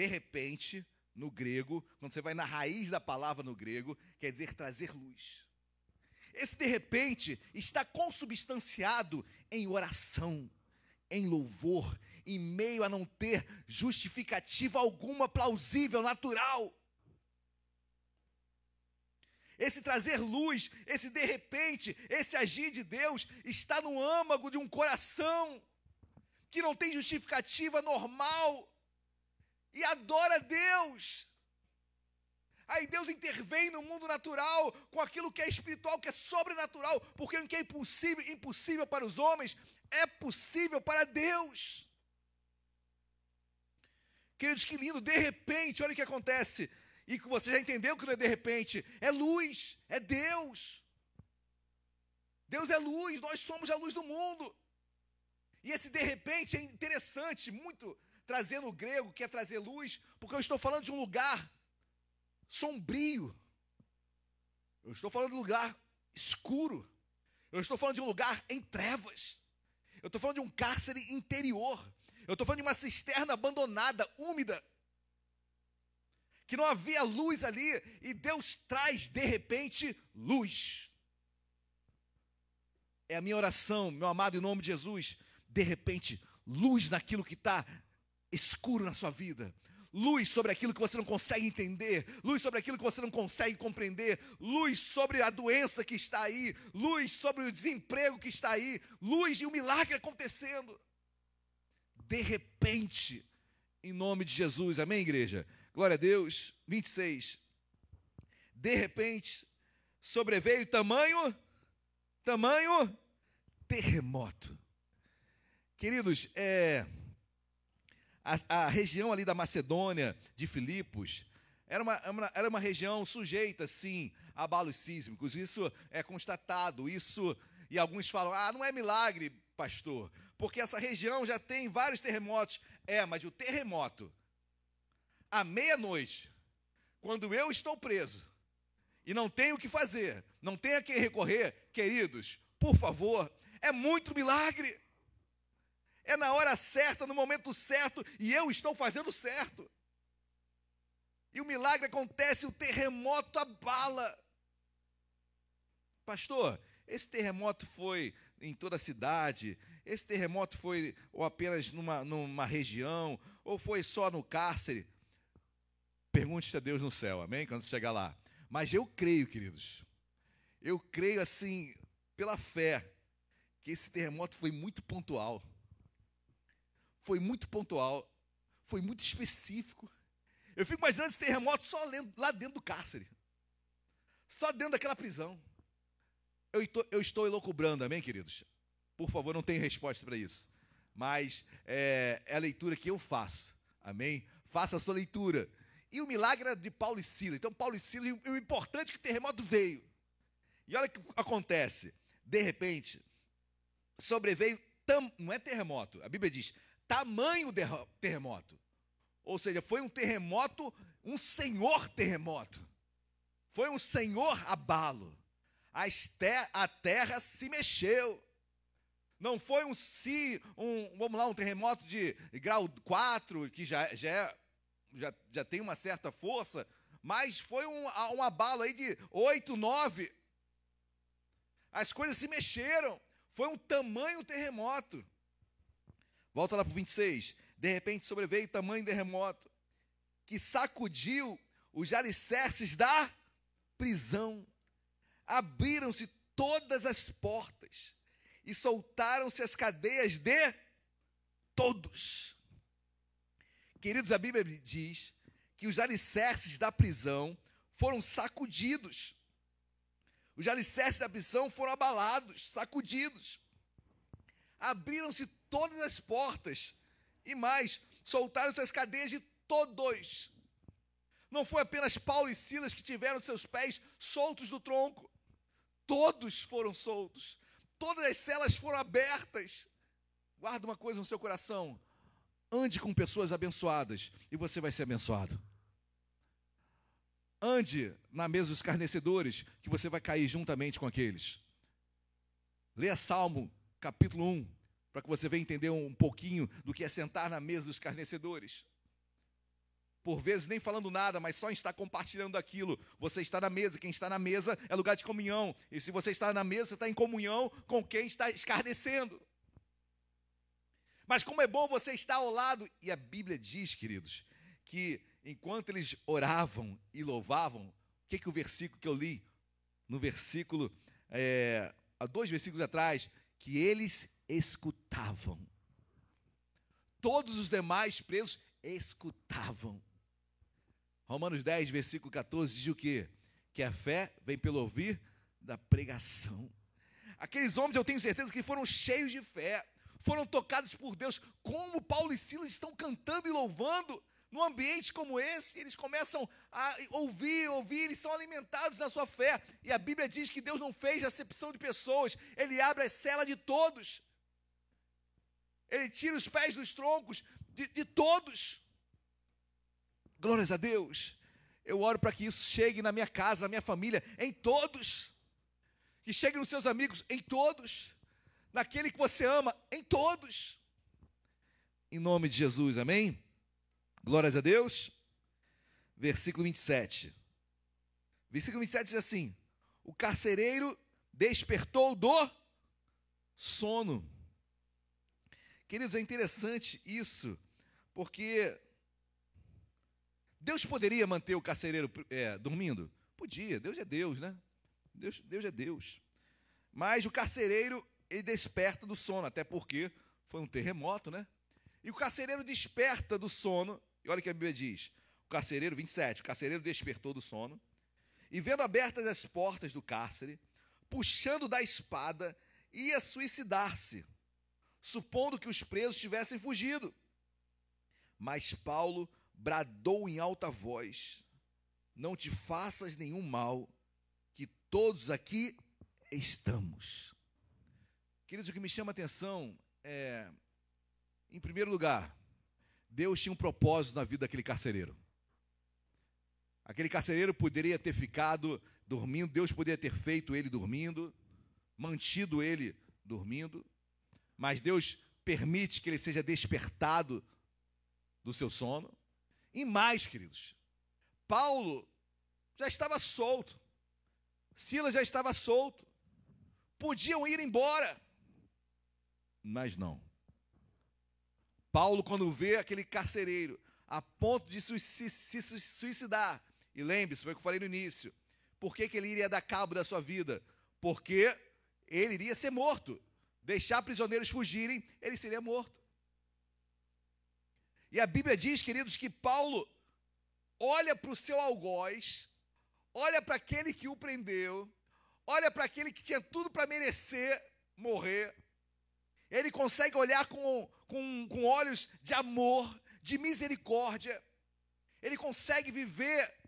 De repente, no grego, quando você vai na raiz da palavra no grego, quer dizer trazer luz. Esse de repente está consubstanciado em oração, em louvor, em meio a não ter justificativa alguma plausível, natural. Esse trazer luz, esse de repente, esse agir de Deus está no âmago de um coração que não tem justificativa normal e adora Deus. Aí Deus intervém no mundo natural com aquilo que é espiritual, que é sobrenatural, porque o que é impossível, impossível para os homens é possível para Deus. Queridos, que lindo, de repente, olha o que acontece. E você já entendeu que não é de repente, é luz, é Deus. Deus é luz, nós somos a luz do mundo. E esse de repente é interessante, muito trazer no grego, que é trazer luz, porque eu estou falando de um lugar sombrio. Eu estou falando de um lugar escuro. Eu estou falando de um lugar em trevas. Eu estou falando de um cárcere interior. Eu estou falando de uma cisterna abandonada, úmida. que não havia luz ali, e Deus traz de repente luz. É a minha oração, meu amado, em nome de Jesus, de repente, luz naquilo que está escuro na sua vida, luz sobre aquilo que você não consegue entender, luz sobre aquilo que você não consegue compreender, luz sobre a doença que está aí, luz sobre o desemprego que está aí, luz e o milagre acontecendo. De repente, em nome de Jesus, amém, igreja? Glória a Deus. 26. De repente, sobreveio tamanho, tamanho terremoto. Queridos, é a, a, região ali da Macedônia, de Filipos, era uma, era uma região sujeita, sim, a abalos sísmicos. Isso é constatado. Isso, e alguns falam: ah, não é milagre, pastor, porque essa região já tem vários terremotos. É, mas o terremoto, à meia-noite, quando eu estou preso e não tenho o que fazer, não tenho a quem recorrer, queridos, por favor, é muito milagre é na hora certa, no momento certo, e eu estou fazendo certo. E o milagre acontece, o terremoto abala. Pastor, esse terremoto foi em toda a cidade? Esse terremoto foi ou apenas numa, numa região? Ou foi só no cárcere? Pergunte a Deus no céu, amém? Quando chegar lá. Mas eu creio, queridos, eu creio assim, pela fé, que esse terremoto foi muito pontual foi muito pontual, foi muito específico. Eu fico imaginando esse terremoto só lá dentro do cárcere, só dentro daquela prisão. Eu estou, eu estou elocubrando, amém, queridos? Por favor, não tem resposta para isso. Mas é, é, a leitura que eu faço, amém? Faça a sua leitura. E o milagre era de Paulo e Silas. Então, Paulo e Silas, e o importante é que o terremoto veio. E olha o que acontece. De repente, sobreveio, tam, não é terremoto, a Bíblia diz, tamanho terremoto. Ou seja, foi um terremoto, um senhor terremoto. Foi um senhor abalo. A terra se mexeu. Não foi um si, um, vamos lá, um terremoto de grau 4, que já, já, é, já, já tem uma certa força, mas foi um, um abalo aí de 8, 9. As coisas se mexeram. Foi um tamanho terremoto. Volta lá para o 26. De repente sobreveio tamanho terremoto que sacudiu os alicerces da prisão. Abriram-se todas as portas e soltaram-se as cadeias de todos. Queridos, a Bíblia diz que os alicerces da prisão foram sacudidos. Os alicerces da prisão foram abalados, sacudidos. Abriram-se todas as portas. E mais, soltaram suas cadeias de todos. Não foi apenas Paulo e Silas que tiveram seus pés soltos do tronco. Todos foram soltos. Todas as celas foram abertas. Guarda uma coisa no seu coração. Ande com pessoas abençoadas e você vai ser abençoado. Ande na mesa dos escarnecedores, que você vai cair juntamente com aqueles. Leia Salmo, capítulo 1, para que você venha entender um pouquinho do que é sentar na mesa dos escarnecedores. Por vezes nem falando nada, mas só estar compartilhando aquilo. Você está na mesa, quem está na mesa é lugar de comunhão. E se você está na mesa, você está em comunhão com quem está escarnecendo. Mas como é bom você estar ao lado, e a Bíblia diz, queridos, que enquanto eles oravam e louvavam, o que, que o versículo que eu li, no versículo, é, há dois versículos atrás, que eles escutavam. Todos os demais presos escutavam. Romanos 10, versículo 14 diz o quê? Que a fé vem pelo ouvir da pregação. Aqueles homens, eu tenho certeza que foram cheios de fé, foram tocados por Deus, como Paulo e Silas estão cantando e louvando num ambiente como esse, eles começam a ouvir, ouvir, eles são alimentados na sua fé. E a Bíblia diz que Deus não fez acepção de pessoas, Ele abre a cela de todos. Ele tira os pés dos troncos de, de todos. Glórias a Deus. Eu oro para que isso chegue na minha casa, na minha família, em todos. Que chegue nos seus amigos, em todos. Naquele que você ama, em todos. Em nome de Jesus, amém? Glórias a Deus. versículo 27. Versículo 27 diz assim: O carcereiro despertou do sono. Queridos, é interessante isso, porque Deus poderia manter o carcereiro é, dormindo? Podia, Deus é Deus, né? Deus, Deus é Deus. Mas o carcereiro, ele desperta do sono, até porque foi um terremoto, né? E o carcereiro desperta do sono, e olha o que a Bíblia diz: o carcereiro, 27, o carcereiro despertou do sono, e vendo abertas as portas do cárcere, puxando da espada, ia suicidar-se, supondo que os presos tivessem fugido. Mas Paulo bradou em alta voz: Não te faças nenhum mal, que todos aqui estamos. Queridos, o que me chama a atenção é, em primeiro lugar, Deus tinha um propósito na vida daquele carcereiro. Aquele carcereiro poderia ter ficado dormindo, Deus poderia ter feito ele dormindo, mantido ele dormindo, mas Deus permite que ele seja despertado do seu sono. E mais, queridos, Paulo já estava solto, Silas já estava solto, podiam ir embora, mas não. Paulo, quando vê aquele carcereiro a ponto de se suicidar, e lembre-se, foi o que eu falei no início, por que, que ele iria dar cabo da sua vida? Porque ele iria ser morto. Deixar prisioneiros fugirem, ele seria morto. E a Bíblia diz, queridos, que Paulo olha para o seu algoz, olha para aquele que o prendeu, olha para aquele que tinha tudo para merecer morrer. Ele consegue olhar com, com, com olhos de amor, de misericórdia. Ele consegue viver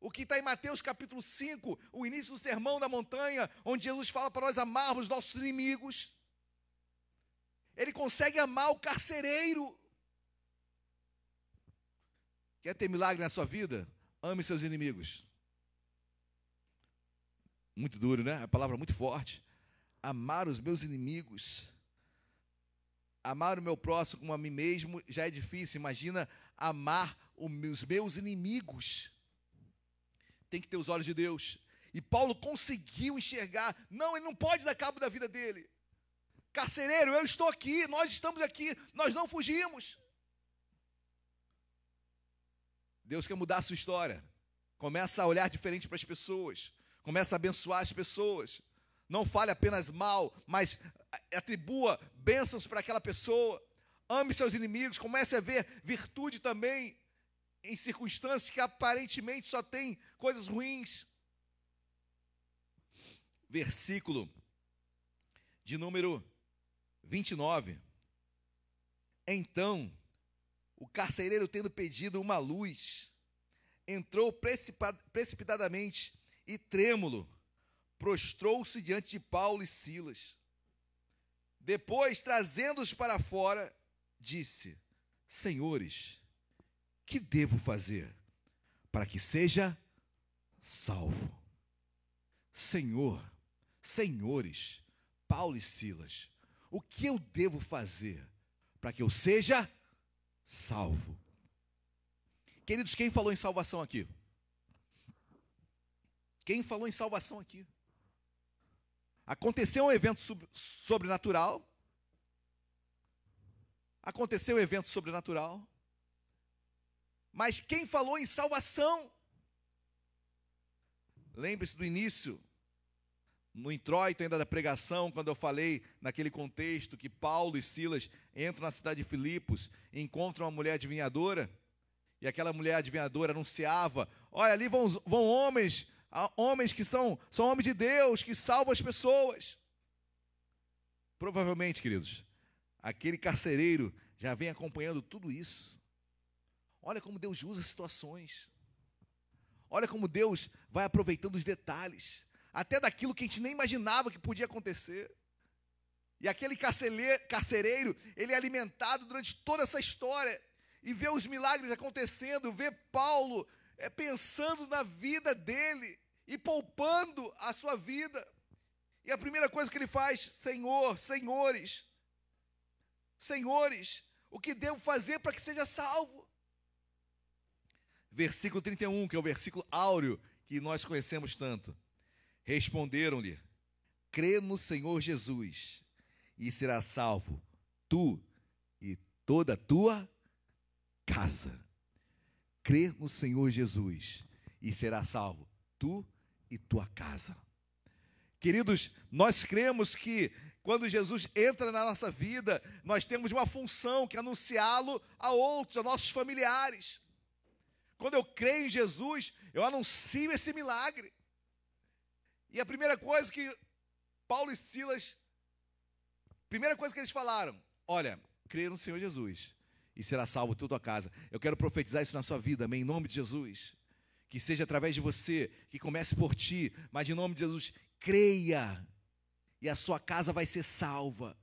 o que está em Mateus capítulo 5, o início do sermão da montanha, onde Jesus fala para nós amarmos nossos inimigos. Ele consegue amar o carcereiro. Quer ter milagre na sua vida? Ame seus inimigos. Muito duro, né? A palavra muito forte. Amar os meus inimigos. Amar o meu próximo como a mim mesmo já é difícil. Imagina amar os meus inimigos. Tem que ter os olhos de Deus. E Paulo conseguiu enxergar. Não, ele não pode dar cabo da vida dele. Carcereiro, eu estou aqui, nós estamos aqui, nós não fugimos. Deus quer mudar a sua história. Começa a olhar diferente para as pessoas. Começa a abençoar as pessoas. Não fale apenas mal, mas atribua bênçãos para aquela pessoa. Ame seus inimigos. Comece a ver virtude também em circunstâncias que aparentemente só tem coisas ruins. Versículo de número 29. Então o carcereiro, tendo pedido uma luz, entrou precipitadamente e trêmulo, prostrou-se diante de Paulo e Silas. Depois, trazendo-os para fora, disse: Senhores, que devo fazer para que seja salvo? Senhor, senhores, Paulo e Silas, o que eu devo fazer para que eu seja salvo? Queridos, quem falou em salvação aqui? Quem falou em salvação aqui? Aconteceu um evento sobrenatural. Aconteceu um evento sobrenatural. Mas quem falou em salvação? Lembre-se do início no introito ainda da pregação, quando eu falei naquele contexto que Paulo e Silas entram na cidade de Filipos, encontram uma mulher adivinhadora, e aquela mulher adivinhadora anunciava: olha, ali vão, vão homens, homens que são, são homens de Deus, que salvam as pessoas. Provavelmente, queridos, aquele carcereiro já vem acompanhando tudo isso. Olha como Deus usa situações. Olha como Deus vai aproveitando os detalhes até daquilo que a gente nem imaginava que podia acontecer. E aquele carcereiro, ele é alimentado durante toda essa história e vê os milagres acontecendo, vê Paulo é, pensando na vida dele e poupando a sua vida. E a primeira coisa que ele faz, Senhor, senhores, senhores, o que devo fazer para que seja salvo? Versículo 31, que é o versículo áureo que nós conhecemos tanto. Responderam-lhe: Crê no Senhor Jesus e será salvo tu e toda a tua casa. Crê no Senhor Jesus e será salvo tu e tua casa. Queridos, nós cremos que quando Jesus entra na nossa vida, nós temos uma função que é anunciá-lo a outros, a nossos familiares. Quando eu creio em Jesus, eu anuncio esse milagre. E a primeira coisa que Paulo e Silas, primeira coisa que eles falaram, olha, crê no Senhor Jesus e será salvo toda a casa. Eu quero profetizar isso na sua vida, amém, em nome de Jesus. Que seja através de você, que comece por ti, mas em nome de Jesus, creia e a sua casa vai ser salva.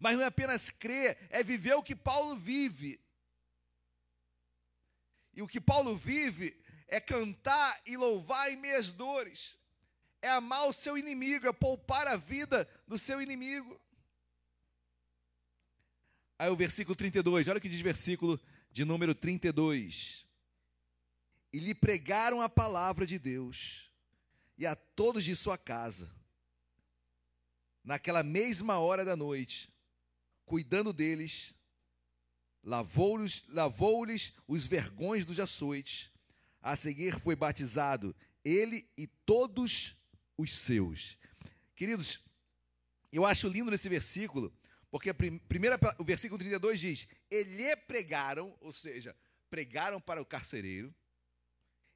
Mas não é apenas crer, é viver o que Paulo vive. E o que Paulo vive é cantar e louvar em meias dores, é amar o seu inimigo, é poupar a vida do seu inimigo. Aí o versículo 32, olha o que diz versículo de número 32. E lhe pregaram a palavra de Deus, e a todos de sua casa, naquela mesma hora da noite, cuidando deles, lavou-lhes lavou os vergões dos açoites. A seguir foi batizado ele e todos os seus. Queridos, eu acho lindo nesse versículo, porque a primeira, o versículo 32 diz: Ele pregaram, ou seja, pregaram para o carcereiro,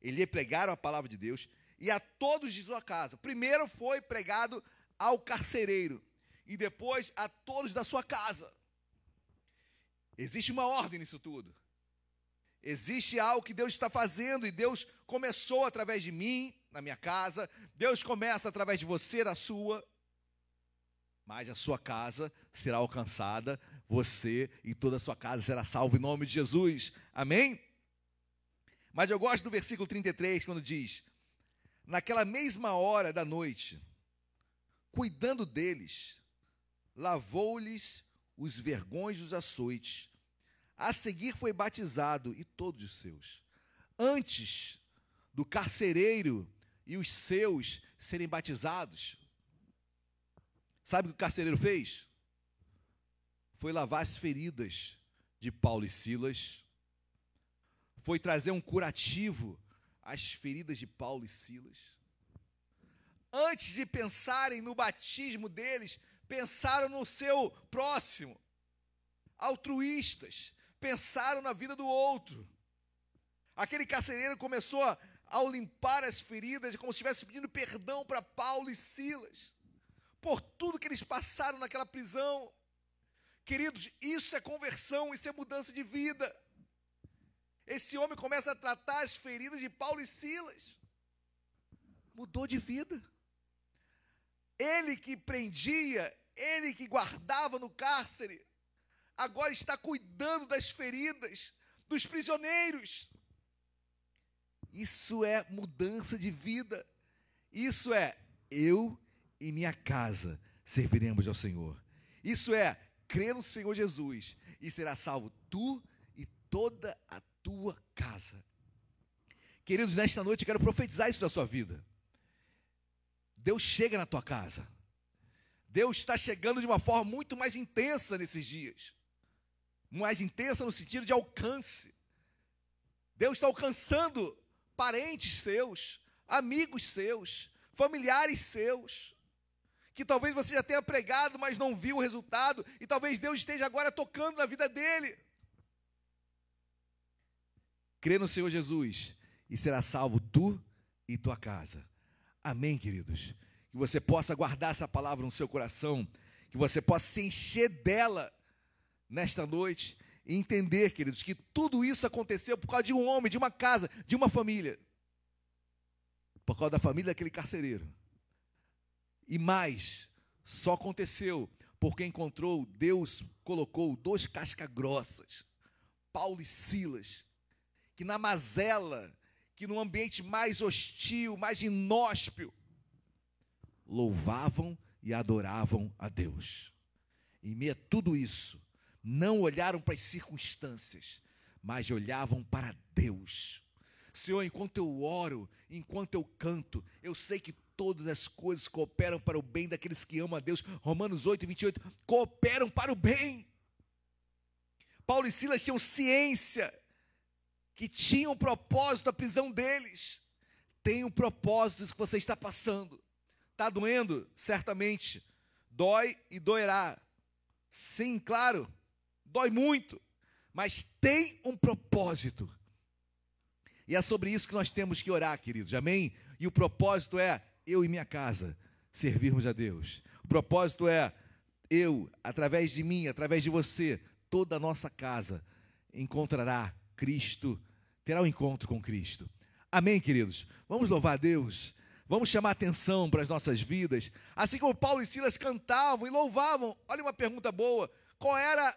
ele pregaram a palavra de Deus, e a todos de sua casa. Primeiro foi pregado ao carcereiro, e depois a todos da sua casa. Existe uma ordem nisso tudo. Existe algo que Deus está fazendo, e Deus começou através de mim, na minha casa, Deus começa através de você, na sua mas a sua casa será alcançada, você e toda a sua casa será salvo em nome de Jesus. Amém? Mas eu gosto do versículo 33, quando diz: Naquela mesma hora da noite, cuidando deles, lavou-lhes os vergões dos açoites. A seguir foi batizado e todos os seus. Antes do carcereiro e os seus serem batizados, Sabe o que o carcereiro fez? Foi lavar as feridas de Paulo e Silas, foi trazer um curativo às feridas de Paulo e Silas. Antes de pensarem no batismo deles, pensaram no seu próximo, altruístas, pensaram na vida do outro. Aquele carcereiro começou, a, ao limpar as feridas, como se estivesse pedindo perdão para Paulo e Silas por tudo que eles passaram naquela prisão. Queridos, isso é conversão, isso é mudança de vida. Esse homem começa a tratar as feridas de Paulo e Silas. Mudou de vida. Ele que prendia, ele que guardava no cárcere, agora está cuidando das feridas dos prisioneiros. Isso é mudança de vida. Isso é eu e minha casa serviremos ao Senhor. Isso é, crer no Senhor Jesus e será salvo tu e toda a tua casa. Queridos, nesta noite eu quero profetizar isso na sua vida. Deus chega na tua casa. Deus está chegando de uma forma muito mais intensa nesses dias. Mais intensa no sentido de alcance. Deus está alcançando parentes seus, amigos seus, familiares seus que talvez você já tenha pregado, mas não viu o resultado, e talvez Deus esteja agora tocando na vida dele. Crê no Senhor Jesus e será salvo tu e tua casa. Amém, queridos. Que você possa guardar essa palavra no seu coração, que você possa se encher dela nesta noite e entender, queridos, que tudo isso aconteceu por causa de um homem, de uma casa, de uma família. Por causa da família daquele carcereiro. E mais, só aconteceu porque encontrou, Deus colocou dois cascas grossas, Paulo e Silas, que na mazela, que no ambiente mais hostil, mais inóspio, louvavam e adoravam a Deus. Em meio a tudo isso, não olharam para as circunstâncias, mas olhavam para Deus. Senhor, enquanto eu oro, enquanto eu canto, eu sei que todas as coisas cooperam para o bem daqueles que amam a Deus. Romanos 8, 28, cooperam para o bem. Paulo e Silas tinham ciência que tinham um propósito da prisão deles. Tem um propósito que você está passando. Está doendo? Certamente. Dói e doerá. Sim, claro. Dói muito. Mas tem um propósito. E é sobre isso que nós temos que orar, queridos. Amém? E o propósito é eu e minha casa servirmos a Deus. O propósito é eu, através de mim, através de você, toda a nossa casa encontrará Cristo, terá um encontro com Cristo. Amém, queridos? Vamos louvar a Deus. Vamos chamar atenção para as nossas vidas. Assim como Paulo e Silas cantavam e louvavam. Olha uma pergunta boa. Qual era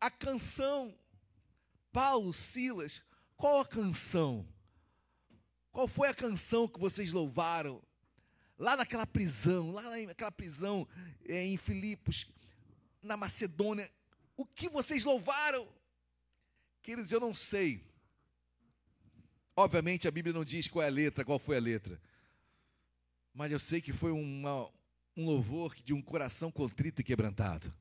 a canção? Paulo, Silas, qual a canção? Qual foi a canção que vocês louvaram? Lá naquela prisão, lá naquela prisão é, em Filipos, na Macedônia, o que vocês louvaram? Queridos, eu não sei. Obviamente a Bíblia não diz qual é a letra, qual foi a letra. Mas eu sei que foi uma, um louvor de um coração contrito e quebrantado.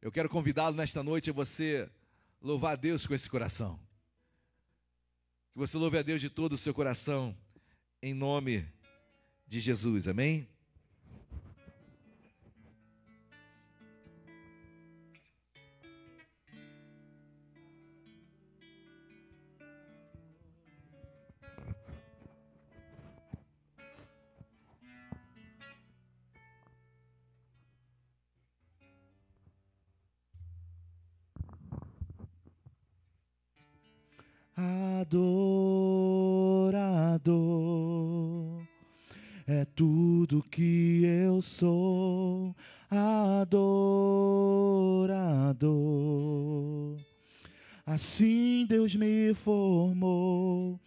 Eu quero convidá-lo nesta noite a você louvar a Deus com esse coração. Que você louve a Deus de todo o seu coração, em nome de Jesus, amém? Adorador. É tudo que eu sou, adorador. Assim Deus me formou,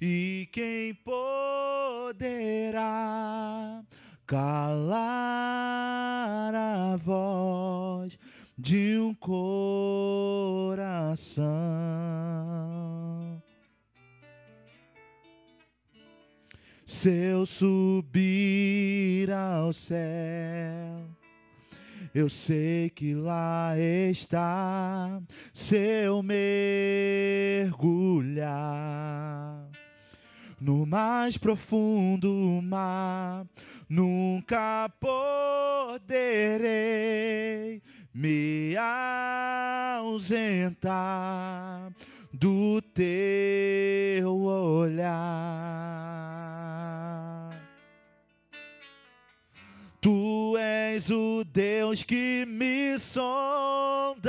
e quem poderá calar a voz de um coração? Se eu subir ao céu, eu sei que lá está. Se eu mergulhar no mais profundo mar, nunca poderei me ausentar do teu olhar. Tu és o Deus que me sondas.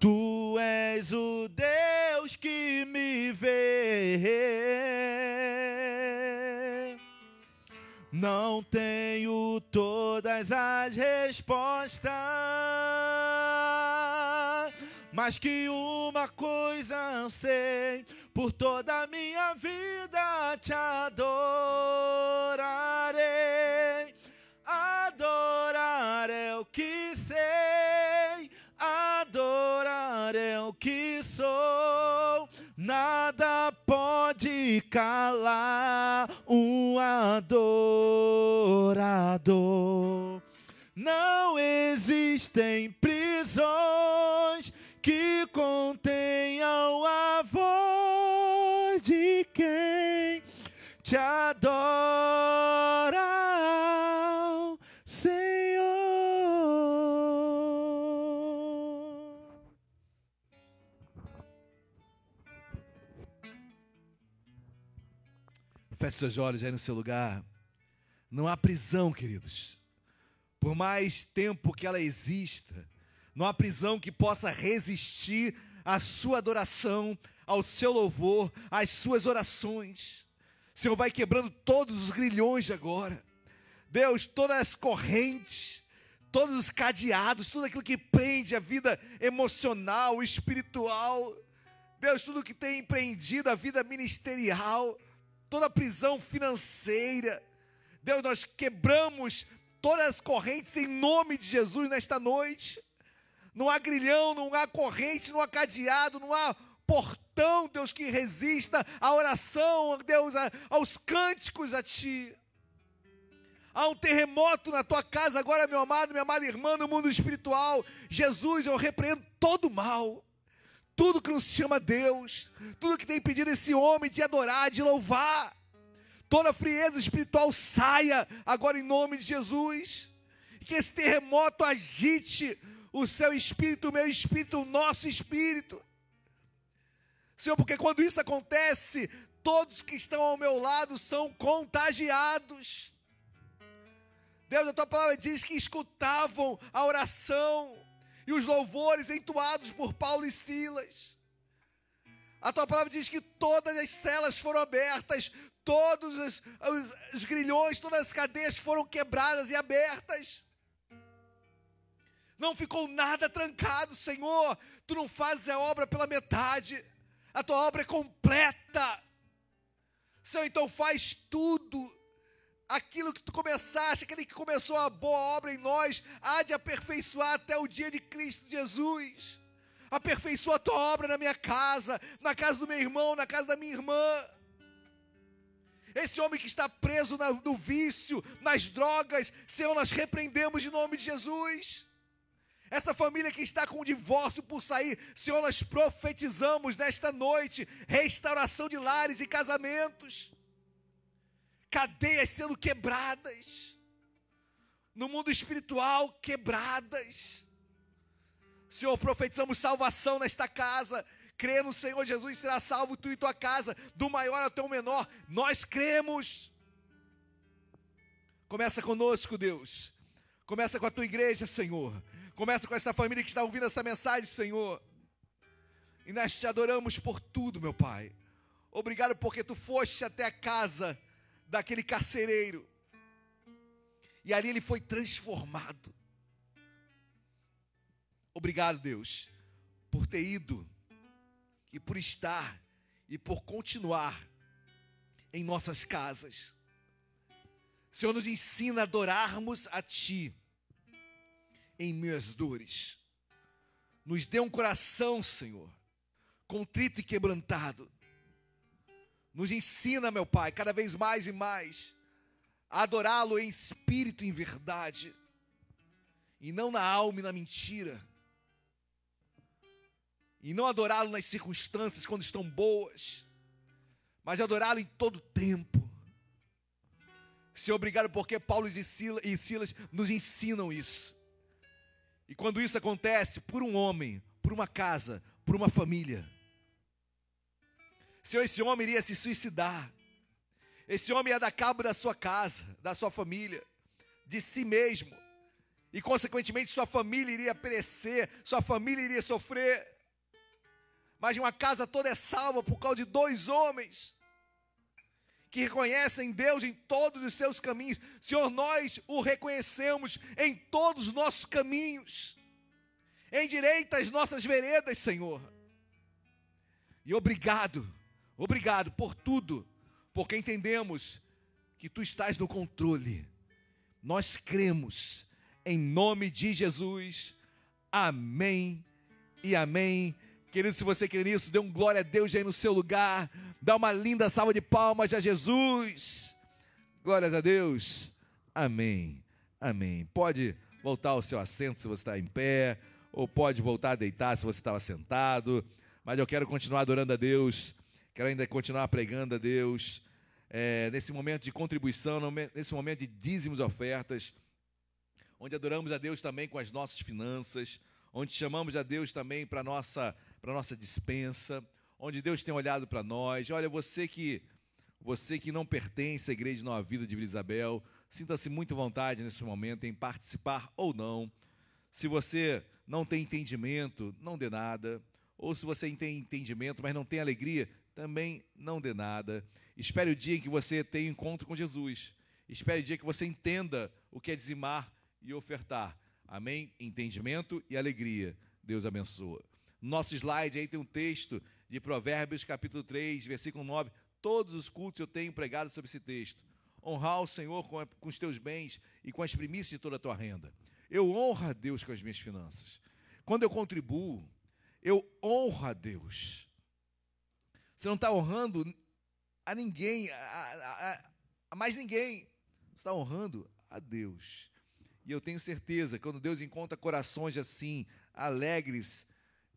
Tu és o Deus que me vê. Não tenho todas as respostas mas que uma coisa sei, por toda a minha vida te adorarei. Adorar é o que sei, adorar é o que sou. Nada calar um adorador. Não existem prisões que contenham a voz de quem te adora, Feche seus olhos aí no seu lugar. Não há prisão, queridos. Por mais tempo que ela exista, não há prisão que possa resistir à sua adoração, ao seu louvor, às suas orações. O Senhor vai quebrando todos os grilhões de agora. Deus, todas as correntes, todos os cadeados, tudo aquilo que prende a vida emocional, espiritual. Deus, tudo que tem empreendido a vida ministerial, toda prisão financeira. Deus, nós quebramos todas as correntes em nome de Jesus nesta noite. Não há grilhão, não há corrente, não há cadeado, não há portão, Deus, que resista à oração, Deus, aos cânticos a Ti. Há um terremoto na tua casa agora, meu amado, minha amada irmã, no mundo espiritual. Jesus, eu repreendo todo mal. Tudo que não se chama Deus, tudo que tem impedido esse homem de adorar, de louvar. Toda frieza espiritual saia agora em nome de Jesus. Que esse terremoto agite o seu espírito, o meu espírito, o nosso espírito. Senhor, porque quando isso acontece, todos que estão ao meu lado são contagiados. Deus, a tua palavra diz que escutavam a oração e os louvores entoados por Paulo e Silas. A tua palavra diz que todas as celas foram abertas, todos os, os, os grilhões, todas as cadeias foram quebradas e abertas. Não ficou nada trancado, Senhor. Tu não fazes a obra pela metade, a tua obra é completa. Senhor, então faz tudo aquilo que tu começaste, aquele que começou a boa obra em nós, há de aperfeiçoar até o dia de Cristo Jesus. Aperfeiçoa a tua obra na minha casa, na casa do meu irmão, na casa da minha irmã. Esse homem que está preso no vício, nas drogas, Senhor, nós repreendemos em nome de Jesus. Essa família que está com o divórcio por sair, Senhor, nós profetizamos nesta noite restauração de lares e casamentos cadeias sendo quebradas, no mundo espiritual quebradas. Senhor, profetizamos salvação nesta casa. Crê no Senhor Jesus, será salvo tu e tua casa, do maior até o menor. Nós cremos. Começa conosco, Deus. Começa com a tua igreja, Senhor. Começa com esta família que está ouvindo essa mensagem, Senhor. E nós te adoramos por tudo, meu Pai. Obrigado porque tu foste até a casa daquele carcereiro. E ali ele foi transformado. Obrigado, Deus, por ter ido e por estar e por continuar em nossas casas. Senhor, nos ensina a adorarmos a Ti em minhas dores. Nos dê um coração, Senhor, contrito e quebrantado nos ensina, meu Pai, cada vez mais e mais, a adorá-lo em espírito e em verdade, e não na alma e na mentira, e não adorá-lo nas circunstâncias quando estão boas, mas adorá-lo em todo tempo. Senhor, obrigado porque Paulo e Silas nos ensinam isso. E quando isso acontece por um homem, por uma casa, por uma família, Senhor, esse homem iria se suicidar. Esse homem ia dar cabo da sua casa, da sua família, de si mesmo. E, consequentemente, sua família iria perecer, sua família iria sofrer. Mas uma casa toda é salva por causa de dois homens que reconhecem Deus em todos os seus caminhos. Senhor, nós o reconhecemos em todos os nossos caminhos. Endireita as nossas veredas, Senhor. E obrigado Obrigado por tudo, porque entendemos que tu estás no controle. Nós cremos em nome de Jesus. Amém e amém. Querido, se você crê nisso, dê um glória a Deus aí no seu lugar. Dá uma linda salva de palmas a Jesus. Glórias a Deus. Amém. Amém. Pode voltar ao seu assento se você está em pé, ou pode voltar a deitar se você estava sentado. Mas eu quero continuar adorando a Deus Quero ainda continuar pregando a Deus é, nesse momento de contribuição, nesse momento de dízimos ofertas, onde adoramos a Deus também com as nossas finanças, onde chamamos a Deus também para a nossa, nossa dispensa, onde Deus tem olhado para nós. Olha, você que você que não pertence à Igreja Nova Vida de Vila Isabel, sinta-se muito à vontade nesse momento em participar ou não. Se você não tem entendimento, não dê nada. Ou se você tem entendimento, mas não tem alegria, também não dê nada. Espere o dia em que você tenha encontro com Jesus. Espere o dia que você entenda o que é dizimar e ofertar. Amém? Entendimento e alegria. Deus abençoa. Nosso slide aí tem um texto de Provérbios, capítulo 3, versículo 9. Todos os cultos eu tenho pregado sobre esse texto. Honrar o Senhor com, com os teus bens e com as primícias de toda a tua renda. Eu honro a Deus com as minhas finanças. quando eu contribuo, eu honro a Deus. Você não está honrando a ninguém, a, a, a mais ninguém. Você está honrando a Deus. E eu tenho certeza, quando Deus encontra corações assim, alegres,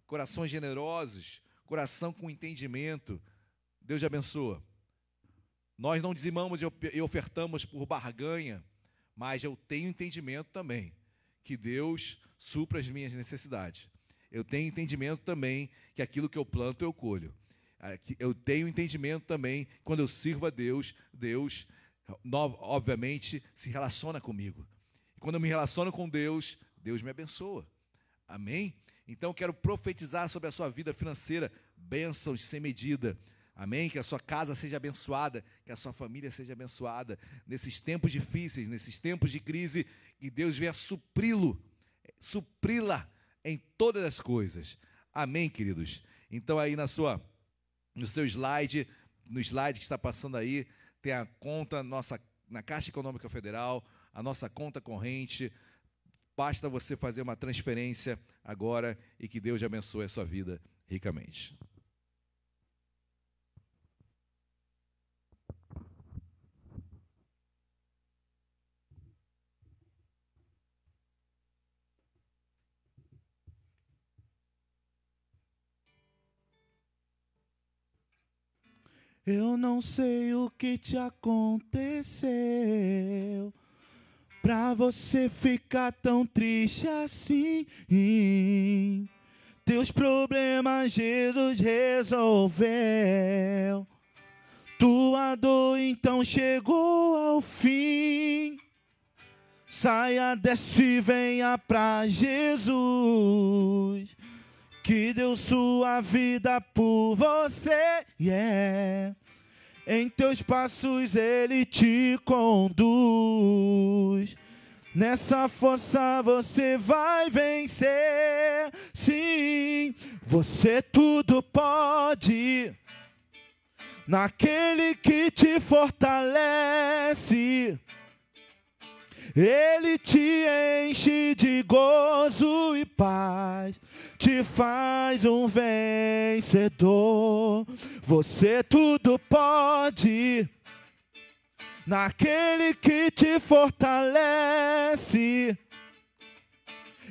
corações generosos, coração com entendimento, Deus te abençoa. Nós não dizimamos e ofertamos por barganha, mas eu tenho entendimento também que Deus supra as minhas necessidades. Eu tenho entendimento também que aquilo que eu planto eu colho. Eu tenho entendimento também quando eu sirvo a Deus, Deus obviamente se relaciona comigo. Quando eu me relaciono com Deus, Deus me abençoa. Amém? Então quero profetizar sobre a sua vida financeira bênçãos sem medida. Amém? Que a sua casa seja abençoada, que a sua família seja abençoada. Nesses tempos difíceis, nesses tempos de crise, que Deus venha supri-lo, supri-la em todas as coisas. Amém, queridos? Então aí na sua no seu slide, no slide que está passando aí, tem a conta nossa na Caixa Econômica Federal, a nossa conta corrente. Basta você fazer uma transferência agora e que Deus abençoe a sua vida ricamente. Eu não sei o que te aconteceu pra você ficar tão triste assim. Teus problemas Jesus resolveu. Tua dor então chegou ao fim. Saia, desce venha pra Jesus que deu sua vida por você. Yeah. Em teus passos ele te conduz. Nessa força você vai vencer. Sim, você tudo pode. Naquele que te fortalece. Ele te enche de gozo e paz, te faz um vencedor. Você tudo pode naquele que te fortalece.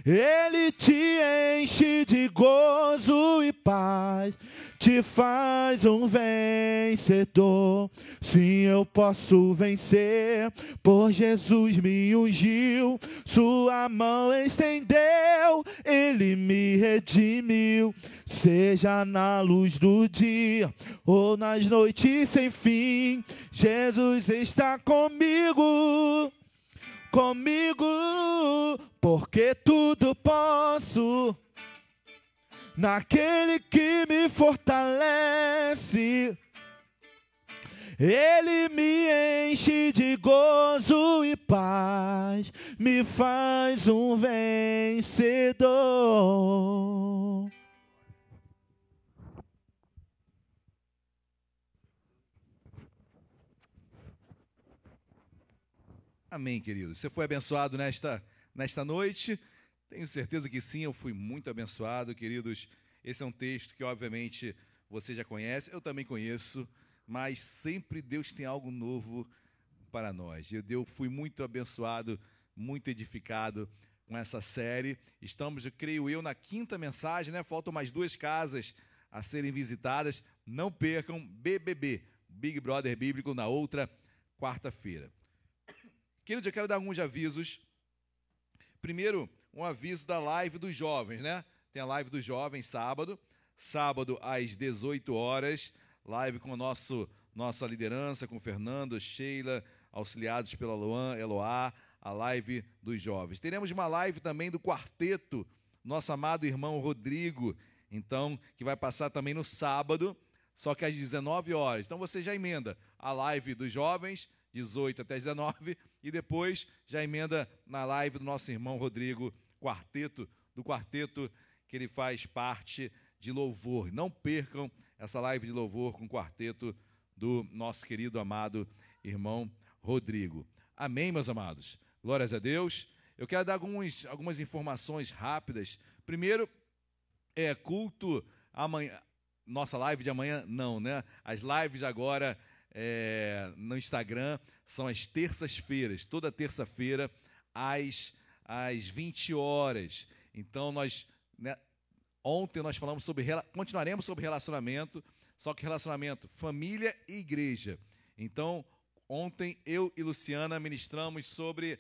Ele te enche de gozo e paz, te faz um vencedor. Sim, eu posso vencer, por Jesus me ungiu, Sua mão estendeu, Ele me redimiu. Seja na luz do dia ou nas noites sem fim, Jesus está comigo comigo, porque tudo posso naquele que me fortalece. Ele me enche de gozo e paz, me faz um vencedor. Amém, querido. Você foi abençoado nesta, nesta noite? Tenho certeza que sim, eu fui muito abençoado, queridos. Esse é um texto que, obviamente, você já conhece, eu também conheço, mas sempre Deus tem algo novo para nós. Eu, eu fui muito abençoado, muito edificado com essa série. Estamos, eu creio eu, na quinta mensagem, né? Faltam mais duas casas a serem visitadas. Não percam BBB, Big Brother Bíblico, na outra quarta-feira. Queridos, eu quero dar alguns avisos. Primeiro, um aviso da live dos jovens, né? Tem a live dos jovens sábado, sábado às 18 horas, live com nosso nossa liderança, com Fernando, Sheila, auxiliados pela Luan, Eloá, a live dos jovens. Teremos uma live também do quarteto, nosso amado irmão Rodrigo, então, que vai passar também no sábado, só que às 19 horas. Então você já emenda a live dos jovens 18 até 19, e depois já emenda na live do nosso irmão Rodrigo, quarteto, do quarteto que ele faz parte de louvor. Não percam essa live de louvor com o quarteto do nosso querido amado irmão Rodrigo. Amém, meus amados. Glórias a Deus. Eu quero dar alguns, algumas informações rápidas Primeiro, é culto amanhã. Nossa live de amanhã, não, né? As lives agora é, no Instagram são as terças-feiras, toda terça-feira, às, às 20 horas. Então, nós. Né, ontem nós falamos sobre. Continuaremos sobre relacionamento, só que relacionamento família e igreja. Então, ontem eu e Luciana ministramos sobre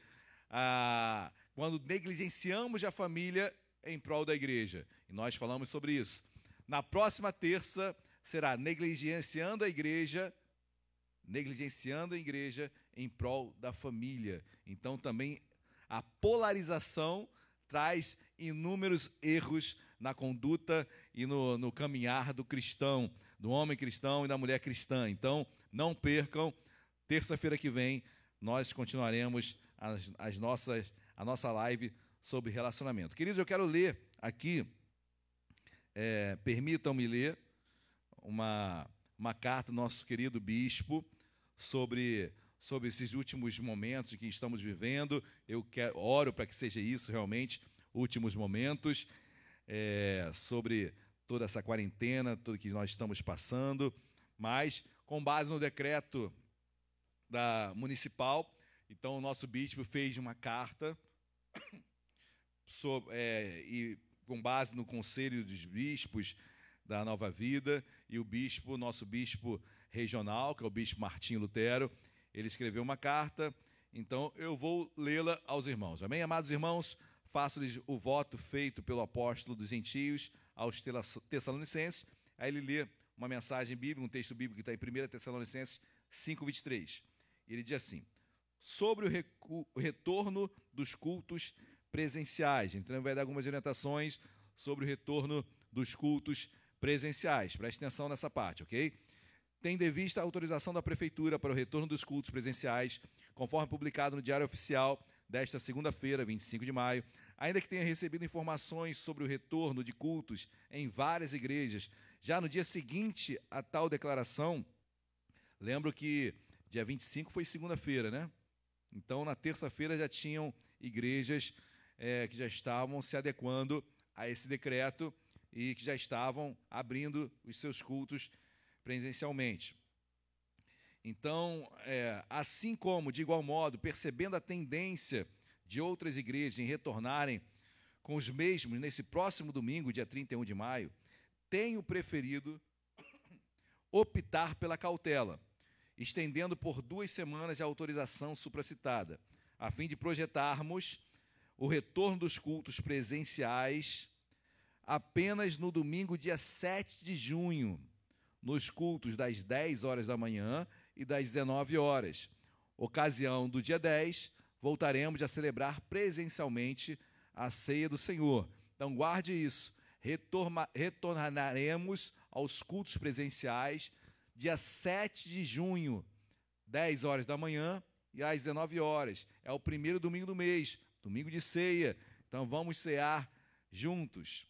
a, quando negligenciamos a família em prol da igreja. E nós falamos sobre isso. Na próxima terça será negligenciando a igreja, negligenciando a igreja em prol da família. Então também a polarização traz inúmeros erros na conduta e no, no caminhar do cristão, do homem cristão e da mulher cristã. Então, não percam, terça-feira que vem, nós continuaremos as, as nossas, a nossa live sobre relacionamento. Queridos, eu quero ler aqui, é, permitam-me ler, uma, uma carta do nosso querido bispo sobre, sobre esses últimos momentos que estamos vivendo. Eu quero, oro para que seja isso realmente, últimos momentos, é, sobre toda essa quarentena, tudo que nós estamos passando, mas com base no decreto da municipal, então o nosso bispo fez uma carta sobre, é, e com base no conselho dos bispos da Nova Vida e o bispo, nosso bispo regional, que é o bispo Martinho Lutero, ele escreveu uma carta. Então eu vou lê-la aos irmãos. Amém, amados irmãos? Faço-lhes o voto feito pelo apóstolo dos gentios aos Tessalonicenses. Aí ele lê uma mensagem bíblica, um texto bíblico que está em 1 Tessalonicenses 5,23. Ele diz assim: sobre o retorno dos cultos presenciais. Então, ele vai dar algumas orientações sobre o retorno dos cultos presenciais. Preste atenção nessa parte, ok? Tem de vista a autorização da Prefeitura para o retorno dos cultos presenciais, conforme publicado no Diário Oficial desta segunda-feira, 25 de maio, ainda que tenha recebido informações sobre o retorno de cultos em várias igrejas, já no dia seguinte a tal declaração, lembro que dia 25 foi segunda-feira, né? Então, na terça-feira já tinham igrejas é, que já estavam se adequando a esse decreto e que já estavam abrindo os seus cultos presencialmente. Então, é, assim como, de igual modo, percebendo a tendência de outras igrejas em retornarem com os mesmos nesse próximo domingo, dia 31 de maio, tenho preferido optar pela cautela, estendendo por duas semanas a autorização supracitada, a fim de projetarmos o retorno dos cultos presenciais apenas no domingo, dia 7 de junho, nos cultos das 10 horas da manhã e das 19 horas. Ocasião do dia 10, voltaremos a celebrar presencialmente a ceia do Senhor. Então, guarde isso. Retorma, retornaremos aos cultos presenciais dia 7 de junho, 10 horas da manhã e às 19 horas. É o primeiro domingo do mês domingo de ceia. Então vamos cear juntos.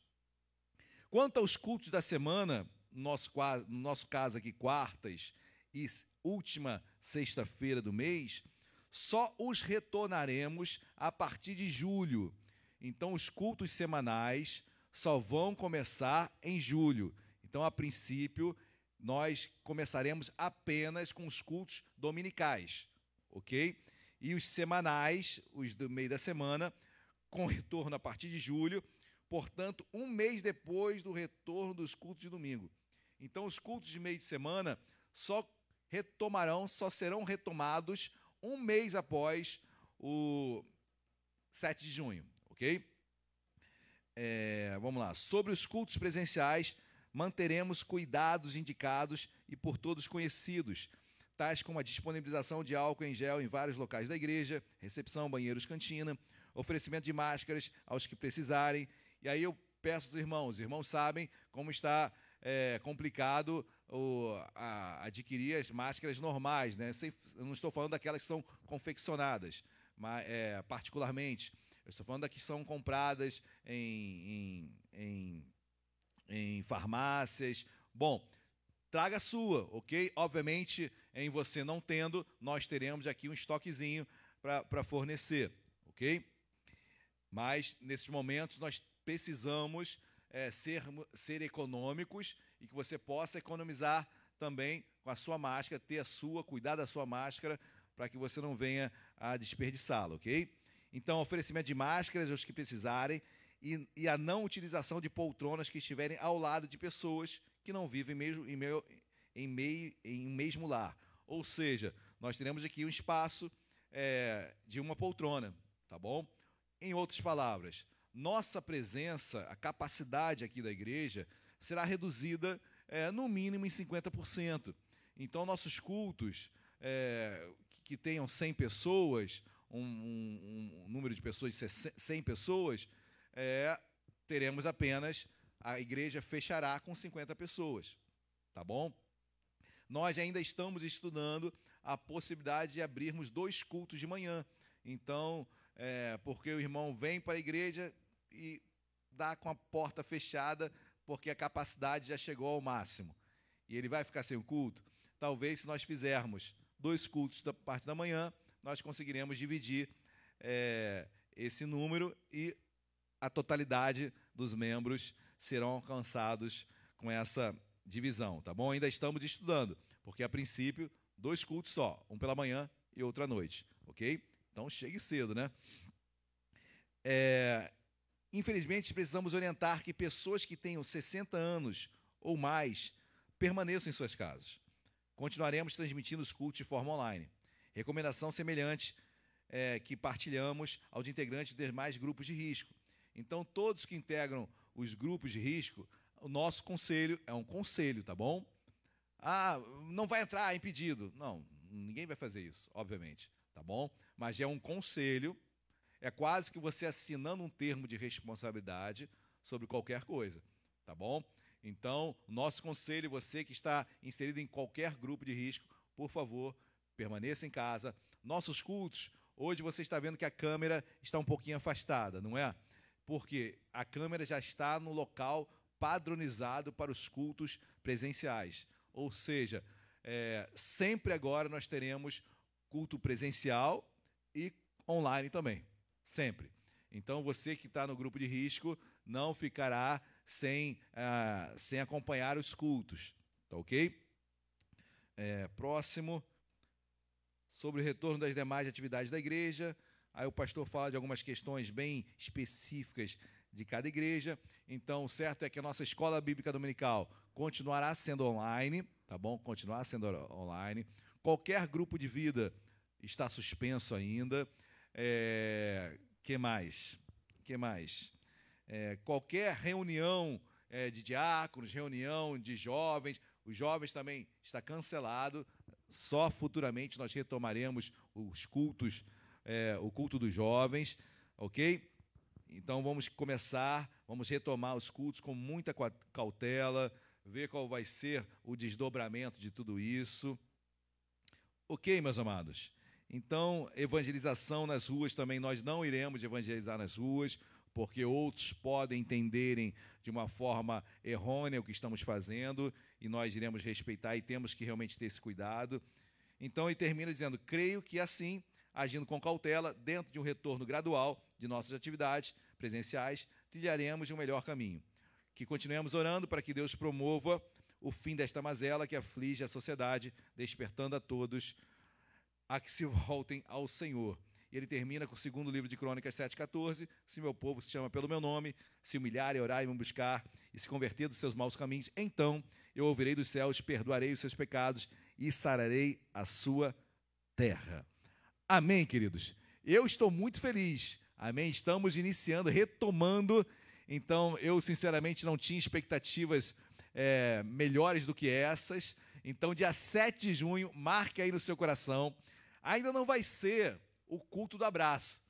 Quanto aos cultos da semana, nosso, no nosso caso aqui, quartas e última sexta-feira do mês, só os retornaremos a partir de julho. Então, os cultos semanais só vão começar em julho. Então, a princípio, nós começaremos apenas com os cultos dominicais, ok? e os semanais, os do meio da semana, com retorno a partir de julho, portanto, um mês depois do retorno dos cultos de domingo. Então, os cultos de meio de semana só retomarão, só serão retomados um mês após o 7 de junho, ok? É, vamos lá. Sobre os cultos presenciais, manteremos cuidados indicados e por todos conhecidos, tais como a disponibilização de álcool em gel em vários locais da igreja, recepção, banheiros, cantina, oferecimento de máscaras aos que precisarem. E aí eu peço aos irmãos, os irmãos sabem como está é, complicado o, a, adquirir as máscaras normais, né? Sem, não estou falando daquelas que são confeccionadas, mas, é, particularmente. Eu estou falando das que são compradas em, em, em, em farmácias. Bom, traga a sua, ok? Obviamente, em você não tendo, nós teremos aqui um estoquezinho para fornecer, ok? Mas, nesses momentos, nós precisamos é, ser, ser econômicos e que você possa economizar também com a sua máscara, ter a sua, cuidar da sua máscara, para que você não venha a desperdiçá-la, ok? Então, oferecimento de máscaras aos que precisarem e, e, a não utilização de poltronas que estiverem ao lado de pessoas que não vivem mesmo, em, meio, em, meio, em mesmo lar. Ou seja, nós teremos aqui um espaço é, de uma poltrona, tá bom? Em outras palavras, nossa presença, a capacidade aqui da igreja, será reduzida é, no mínimo em 50%. Então, nossos cultos, é, que tenham 100 pessoas, um, um, um, número de pessoas de 100 pessoas, é, teremos apenas, a igreja fechará com 50 pessoas. Tá bom? Nós ainda estamos estudando a possibilidade de abrirmos dois cultos de manhã. Então, é, porque o irmão vem para a igreja e dá com a porta fechada, porque a capacidade já chegou ao máximo. E ele vai ficar sem o culto. Talvez, se nós fizermos dois cultos da parte da manhã, nós conseguiremos dividir é, esse número e a totalidade dos membros serão alcançados com essa divisão, tá bom? Ainda estamos estudando, porque a princípio, dois cultos só, um pela manhã e outro à noite, ok? Então chegue cedo, né? É, infelizmente, precisamos orientar que pessoas que tenham 60 anos ou mais permaneçam em suas casas. Continuaremos transmitindo os cultos de forma online. Recomendação semelhante é, que partilhamos aos integrantes dos demais grupos de risco. Então, todos que integram os grupos de risco, o nosso conselho é um conselho, tá bom? Ah, não vai entrar, é impedido. Não, ninguém vai fazer isso, obviamente, tá bom? Mas é um conselho, é quase que você assinando um termo de responsabilidade sobre qualquer coisa, tá bom? Então, nosso conselho, você que está inserido em qualquer grupo de risco, por favor, permaneça em casa. Nossos cultos, hoje você está vendo que a câmera está um pouquinho afastada, não é? Porque a câmera já está no local padronizado para os cultos presenciais. Ou seja, é, sempre agora nós teremos culto presencial e online também. Sempre. Então você que está no grupo de risco não ficará sem, ah, sem acompanhar os cultos. Tá ok? É, próximo sobre o retorno das demais atividades da igreja. Aí o pastor fala de algumas questões bem específicas de cada igreja. Então, certo é que a nossa escola bíblica dominical continuará sendo online, tá bom? Continuar sendo online. Qualquer grupo de vida está suspenso ainda. É, que mais? Que mais? É, qualquer reunião é, de diáconos, reunião de jovens, os jovens também está cancelado. Só futuramente nós retomaremos os cultos, é, o culto dos jovens, ok? Então vamos começar, vamos retomar os cultos com muita cautela, ver qual vai ser o desdobramento de tudo isso. Ok, meus amados? Então, evangelização nas ruas também, nós não iremos evangelizar nas ruas, porque outros podem entenderem de uma forma errônea o que estamos fazendo e nós iremos respeitar e temos que realmente ter esse cuidado. Então ele termina dizendo: creio que assim, agindo com cautela, dentro de um retorno gradual de nossas atividades presenciais, trilharemos um melhor caminho. Que continuemos orando para que Deus promova o fim desta mazela que aflige a sociedade, despertando a todos a que se voltem ao Senhor e ele termina com o segundo livro de Crônicas 7,14. Se meu povo se chama pelo meu nome, se humilhar e orar e me buscar e se converter dos seus maus caminhos, então eu ouvirei dos céus, perdoarei os seus pecados e sararei a sua terra. Amém, queridos? Eu estou muito feliz. Amém? Estamos iniciando, retomando. Então, eu sinceramente não tinha expectativas é, melhores do que essas. Então, dia 7 de junho, marque aí no seu coração. Ainda não vai ser o culto do abraço,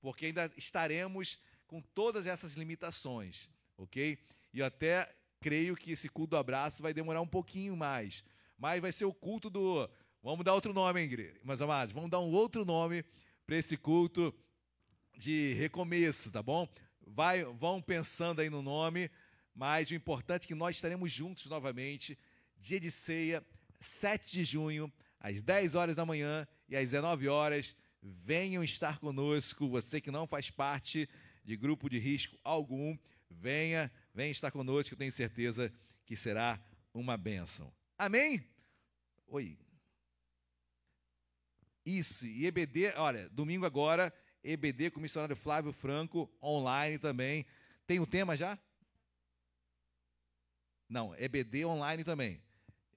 porque ainda estaremos com todas essas limitações, ok? E até creio que esse culto do abraço vai demorar um pouquinho mais, mas vai ser o culto do. Vamos dar outro nome, meus amados? Vamos dar um outro nome para esse culto de recomeço, tá bom? Vai, vão pensando aí no nome, mas o importante é que nós estaremos juntos novamente, dia de ceia, 7 de junho, às 10 horas da manhã e às 19 horas venham estar conosco, você que não faz parte de grupo de risco algum, venha, venha estar conosco, eu tenho certeza que será uma bênção. Amém? Oi. Isso, e EBD, olha, domingo agora, EBD com o missionário Flávio Franco, online também. Tem o tema já? Não, EBD online também.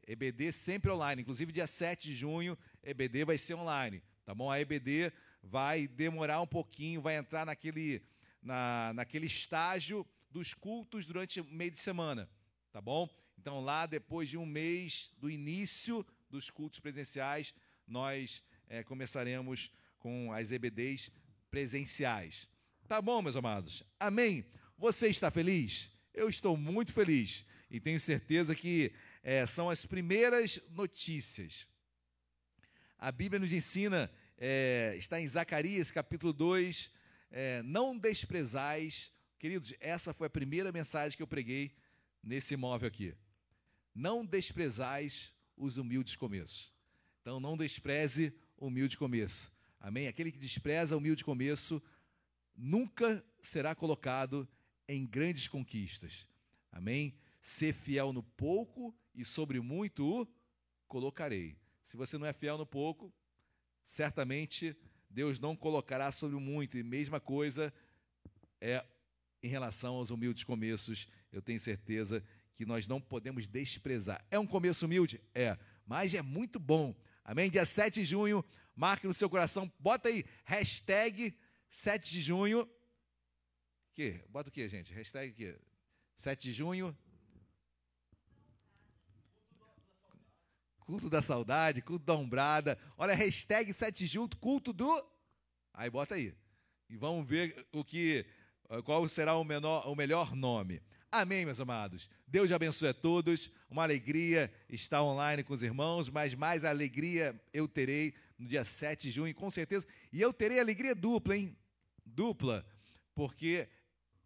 EBD sempre online, inclusive dia 7 de junho, EBD vai ser online, tá bom? A EBD vai demorar um pouquinho, vai entrar naquele, na, naquele estágio dos cultos durante o meio de semana, tá bom? Então, lá, depois de um mês do início dos cultos presenciais, nós é, começaremos com as EBDs presenciais. Tá bom, meus amados? Amém? Você está feliz? Eu estou muito feliz e tenho certeza que é, são as primeiras notícias. A Bíblia nos ensina, é, está em Zacarias capítulo 2, é, não desprezais. Queridos, essa foi a primeira mensagem que eu preguei nesse imóvel aqui. Não desprezais os humildes começos. Então, não despreze o humilde começo. Amém? Aquele que despreza o humilde começo nunca será colocado em grandes conquistas. Amém? Ser fiel no pouco e sobre muito o colocarei. Se você não é fiel no pouco, certamente Deus não colocará sobre muito. E mesma coisa é em relação aos humildes começos. Eu tenho certeza que nós não podemos desprezar. É um começo humilde? É, mas é muito bom. Amém? Dia 7 de junho, marque no seu coração, bota aí, hashtag 7 de junho. Que? Bota o que, gente? Hashtag que? 7 de junho. Culto da saudade, culto da ombrada. Olha, hashtag 7 junto, culto do. Aí bota aí. E vamos ver o que, qual será o, menor, o melhor nome. Amém, meus amados. Deus abençoe a todos. Uma alegria estar online com os irmãos, mas mais alegria eu terei no dia 7 de junho, com certeza. E eu terei alegria dupla, hein? Dupla, porque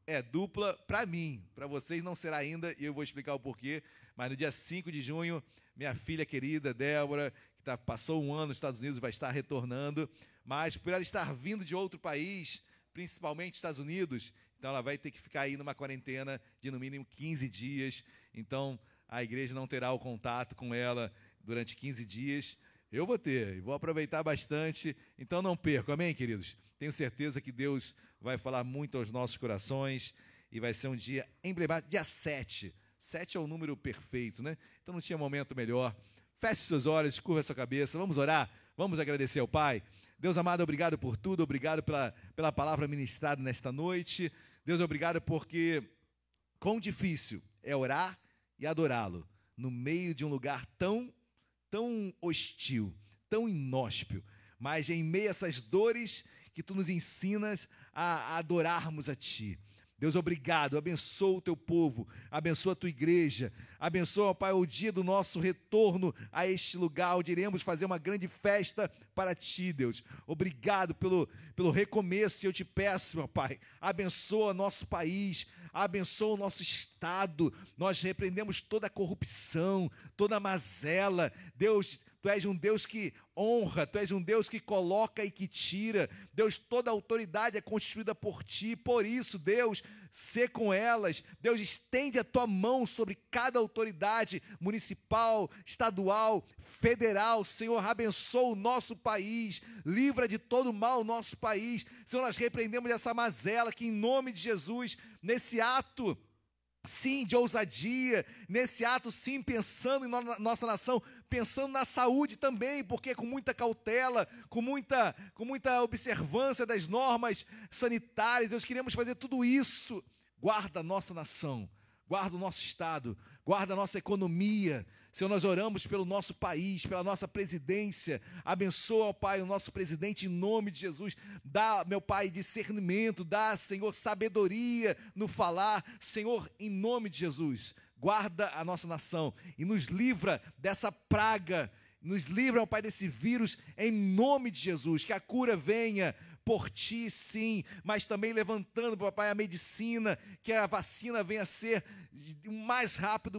é dupla para mim. Para vocês não será ainda, e eu vou explicar o porquê. Mas no dia 5 de junho, minha filha querida Débora, que tá, passou um ano nos Estados Unidos, vai estar retornando. Mas por ela estar vindo de outro país, principalmente Estados Unidos, então ela vai ter que ficar aí numa quarentena de no mínimo 15 dias. Então a igreja não terá o contato com ela durante 15 dias. Eu vou ter, e vou aproveitar bastante. Então não perco, amém, queridos? Tenho certeza que Deus vai falar muito aos nossos corações e vai ser um dia emblemático. Dia 7. 7 é o número perfeito, né? Então não tinha momento melhor. Feche seus olhos, curva sua cabeça. Vamos orar, vamos agradecer ao Pai. Deus amado, obrigado por tudo, obrigado pela, pela palavra ministrada nesta noite. Deus, obrigado porque quão difícil é orar e adorá-lo no meio de um lugar tão, tão hostil, tão inóspio, mas em meio a essas dores que tu nos ensinas a adorarmos a ti. Deus, obrigado. Abençoa o teu povo, abençoa a tua igreja, abençoa, Pai, o dia do nosso retorno a este lugar, onde iremos fazer uma grande festa para ti, Deus. Obrigado pelo, pelo recomeço, eu te peço, meu Pai, abençoa nosso país, abençoa o nosso estado. Nós repreendemos toda a corrupção, toda a mazela. Deus, Tu és um Deus que honra, tu és um Deus que coloca e que tira. Deus, toda autoridade é constituída por ti. Por isso, Deus, sê com elas. Deus, estende a tua mão sobre cada autoridade municipal, estadual, federal. Senhor, abençoa o nosso país, livra de todo mal o nosso país. Senhor, nós repreendemos essa mazela que, em nome de Jesus, nesse ato sim, de ousadia, nesse ato, sim, pensando em nossa nação, pensando na saúde também, porque com muita cautela, com muita, com muita observância das normas sanitárias, Deus, queremos fazer tudo isso. Guarda a nossa nação, guarda o nosso Estado, guarda a nossa economia, Senhor, nós oramos pelo nosso país, pela nossa presidência. Abençoa, Pai, o nosso presidente em nome de Jesus. Dá, meu Pai, discernimento, dá, Senhor, sabedoria no falar. Senhor, em nome de Jesus, guarda a nossa nação e nos livra dessa praga. Nos livra, Pai, desse vírus em nome de Jesus. Que a cura venha por ti, sim, mas também levantando, papai, a medicina, que a vacina venha a ser o mais rápido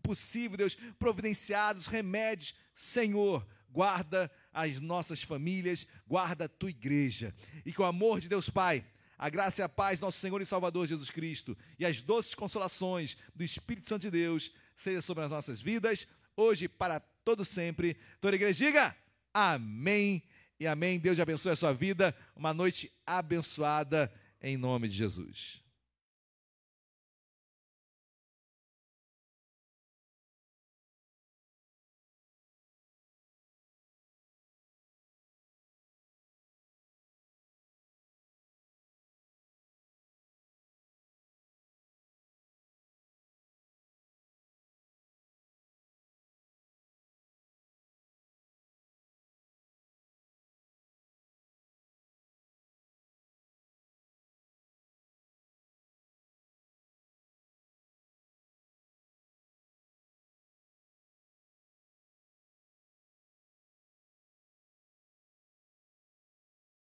possível, Deus, providenciados, remédios. Senhor, guarda as nossas famílias, guarda a tua igreja. E que o amor de Deus, Pai, a graça e a paz, nosso Senhor e Salvador Jesus Cristo, e as doces consolações do Espírito Santo de Deus, seja sobre as nossas vidas, hoje para todo sempre. Toda a igreja diga amém e amém. Deus abençoe a sua vida. Uma noite abençoada em nome de Jesus.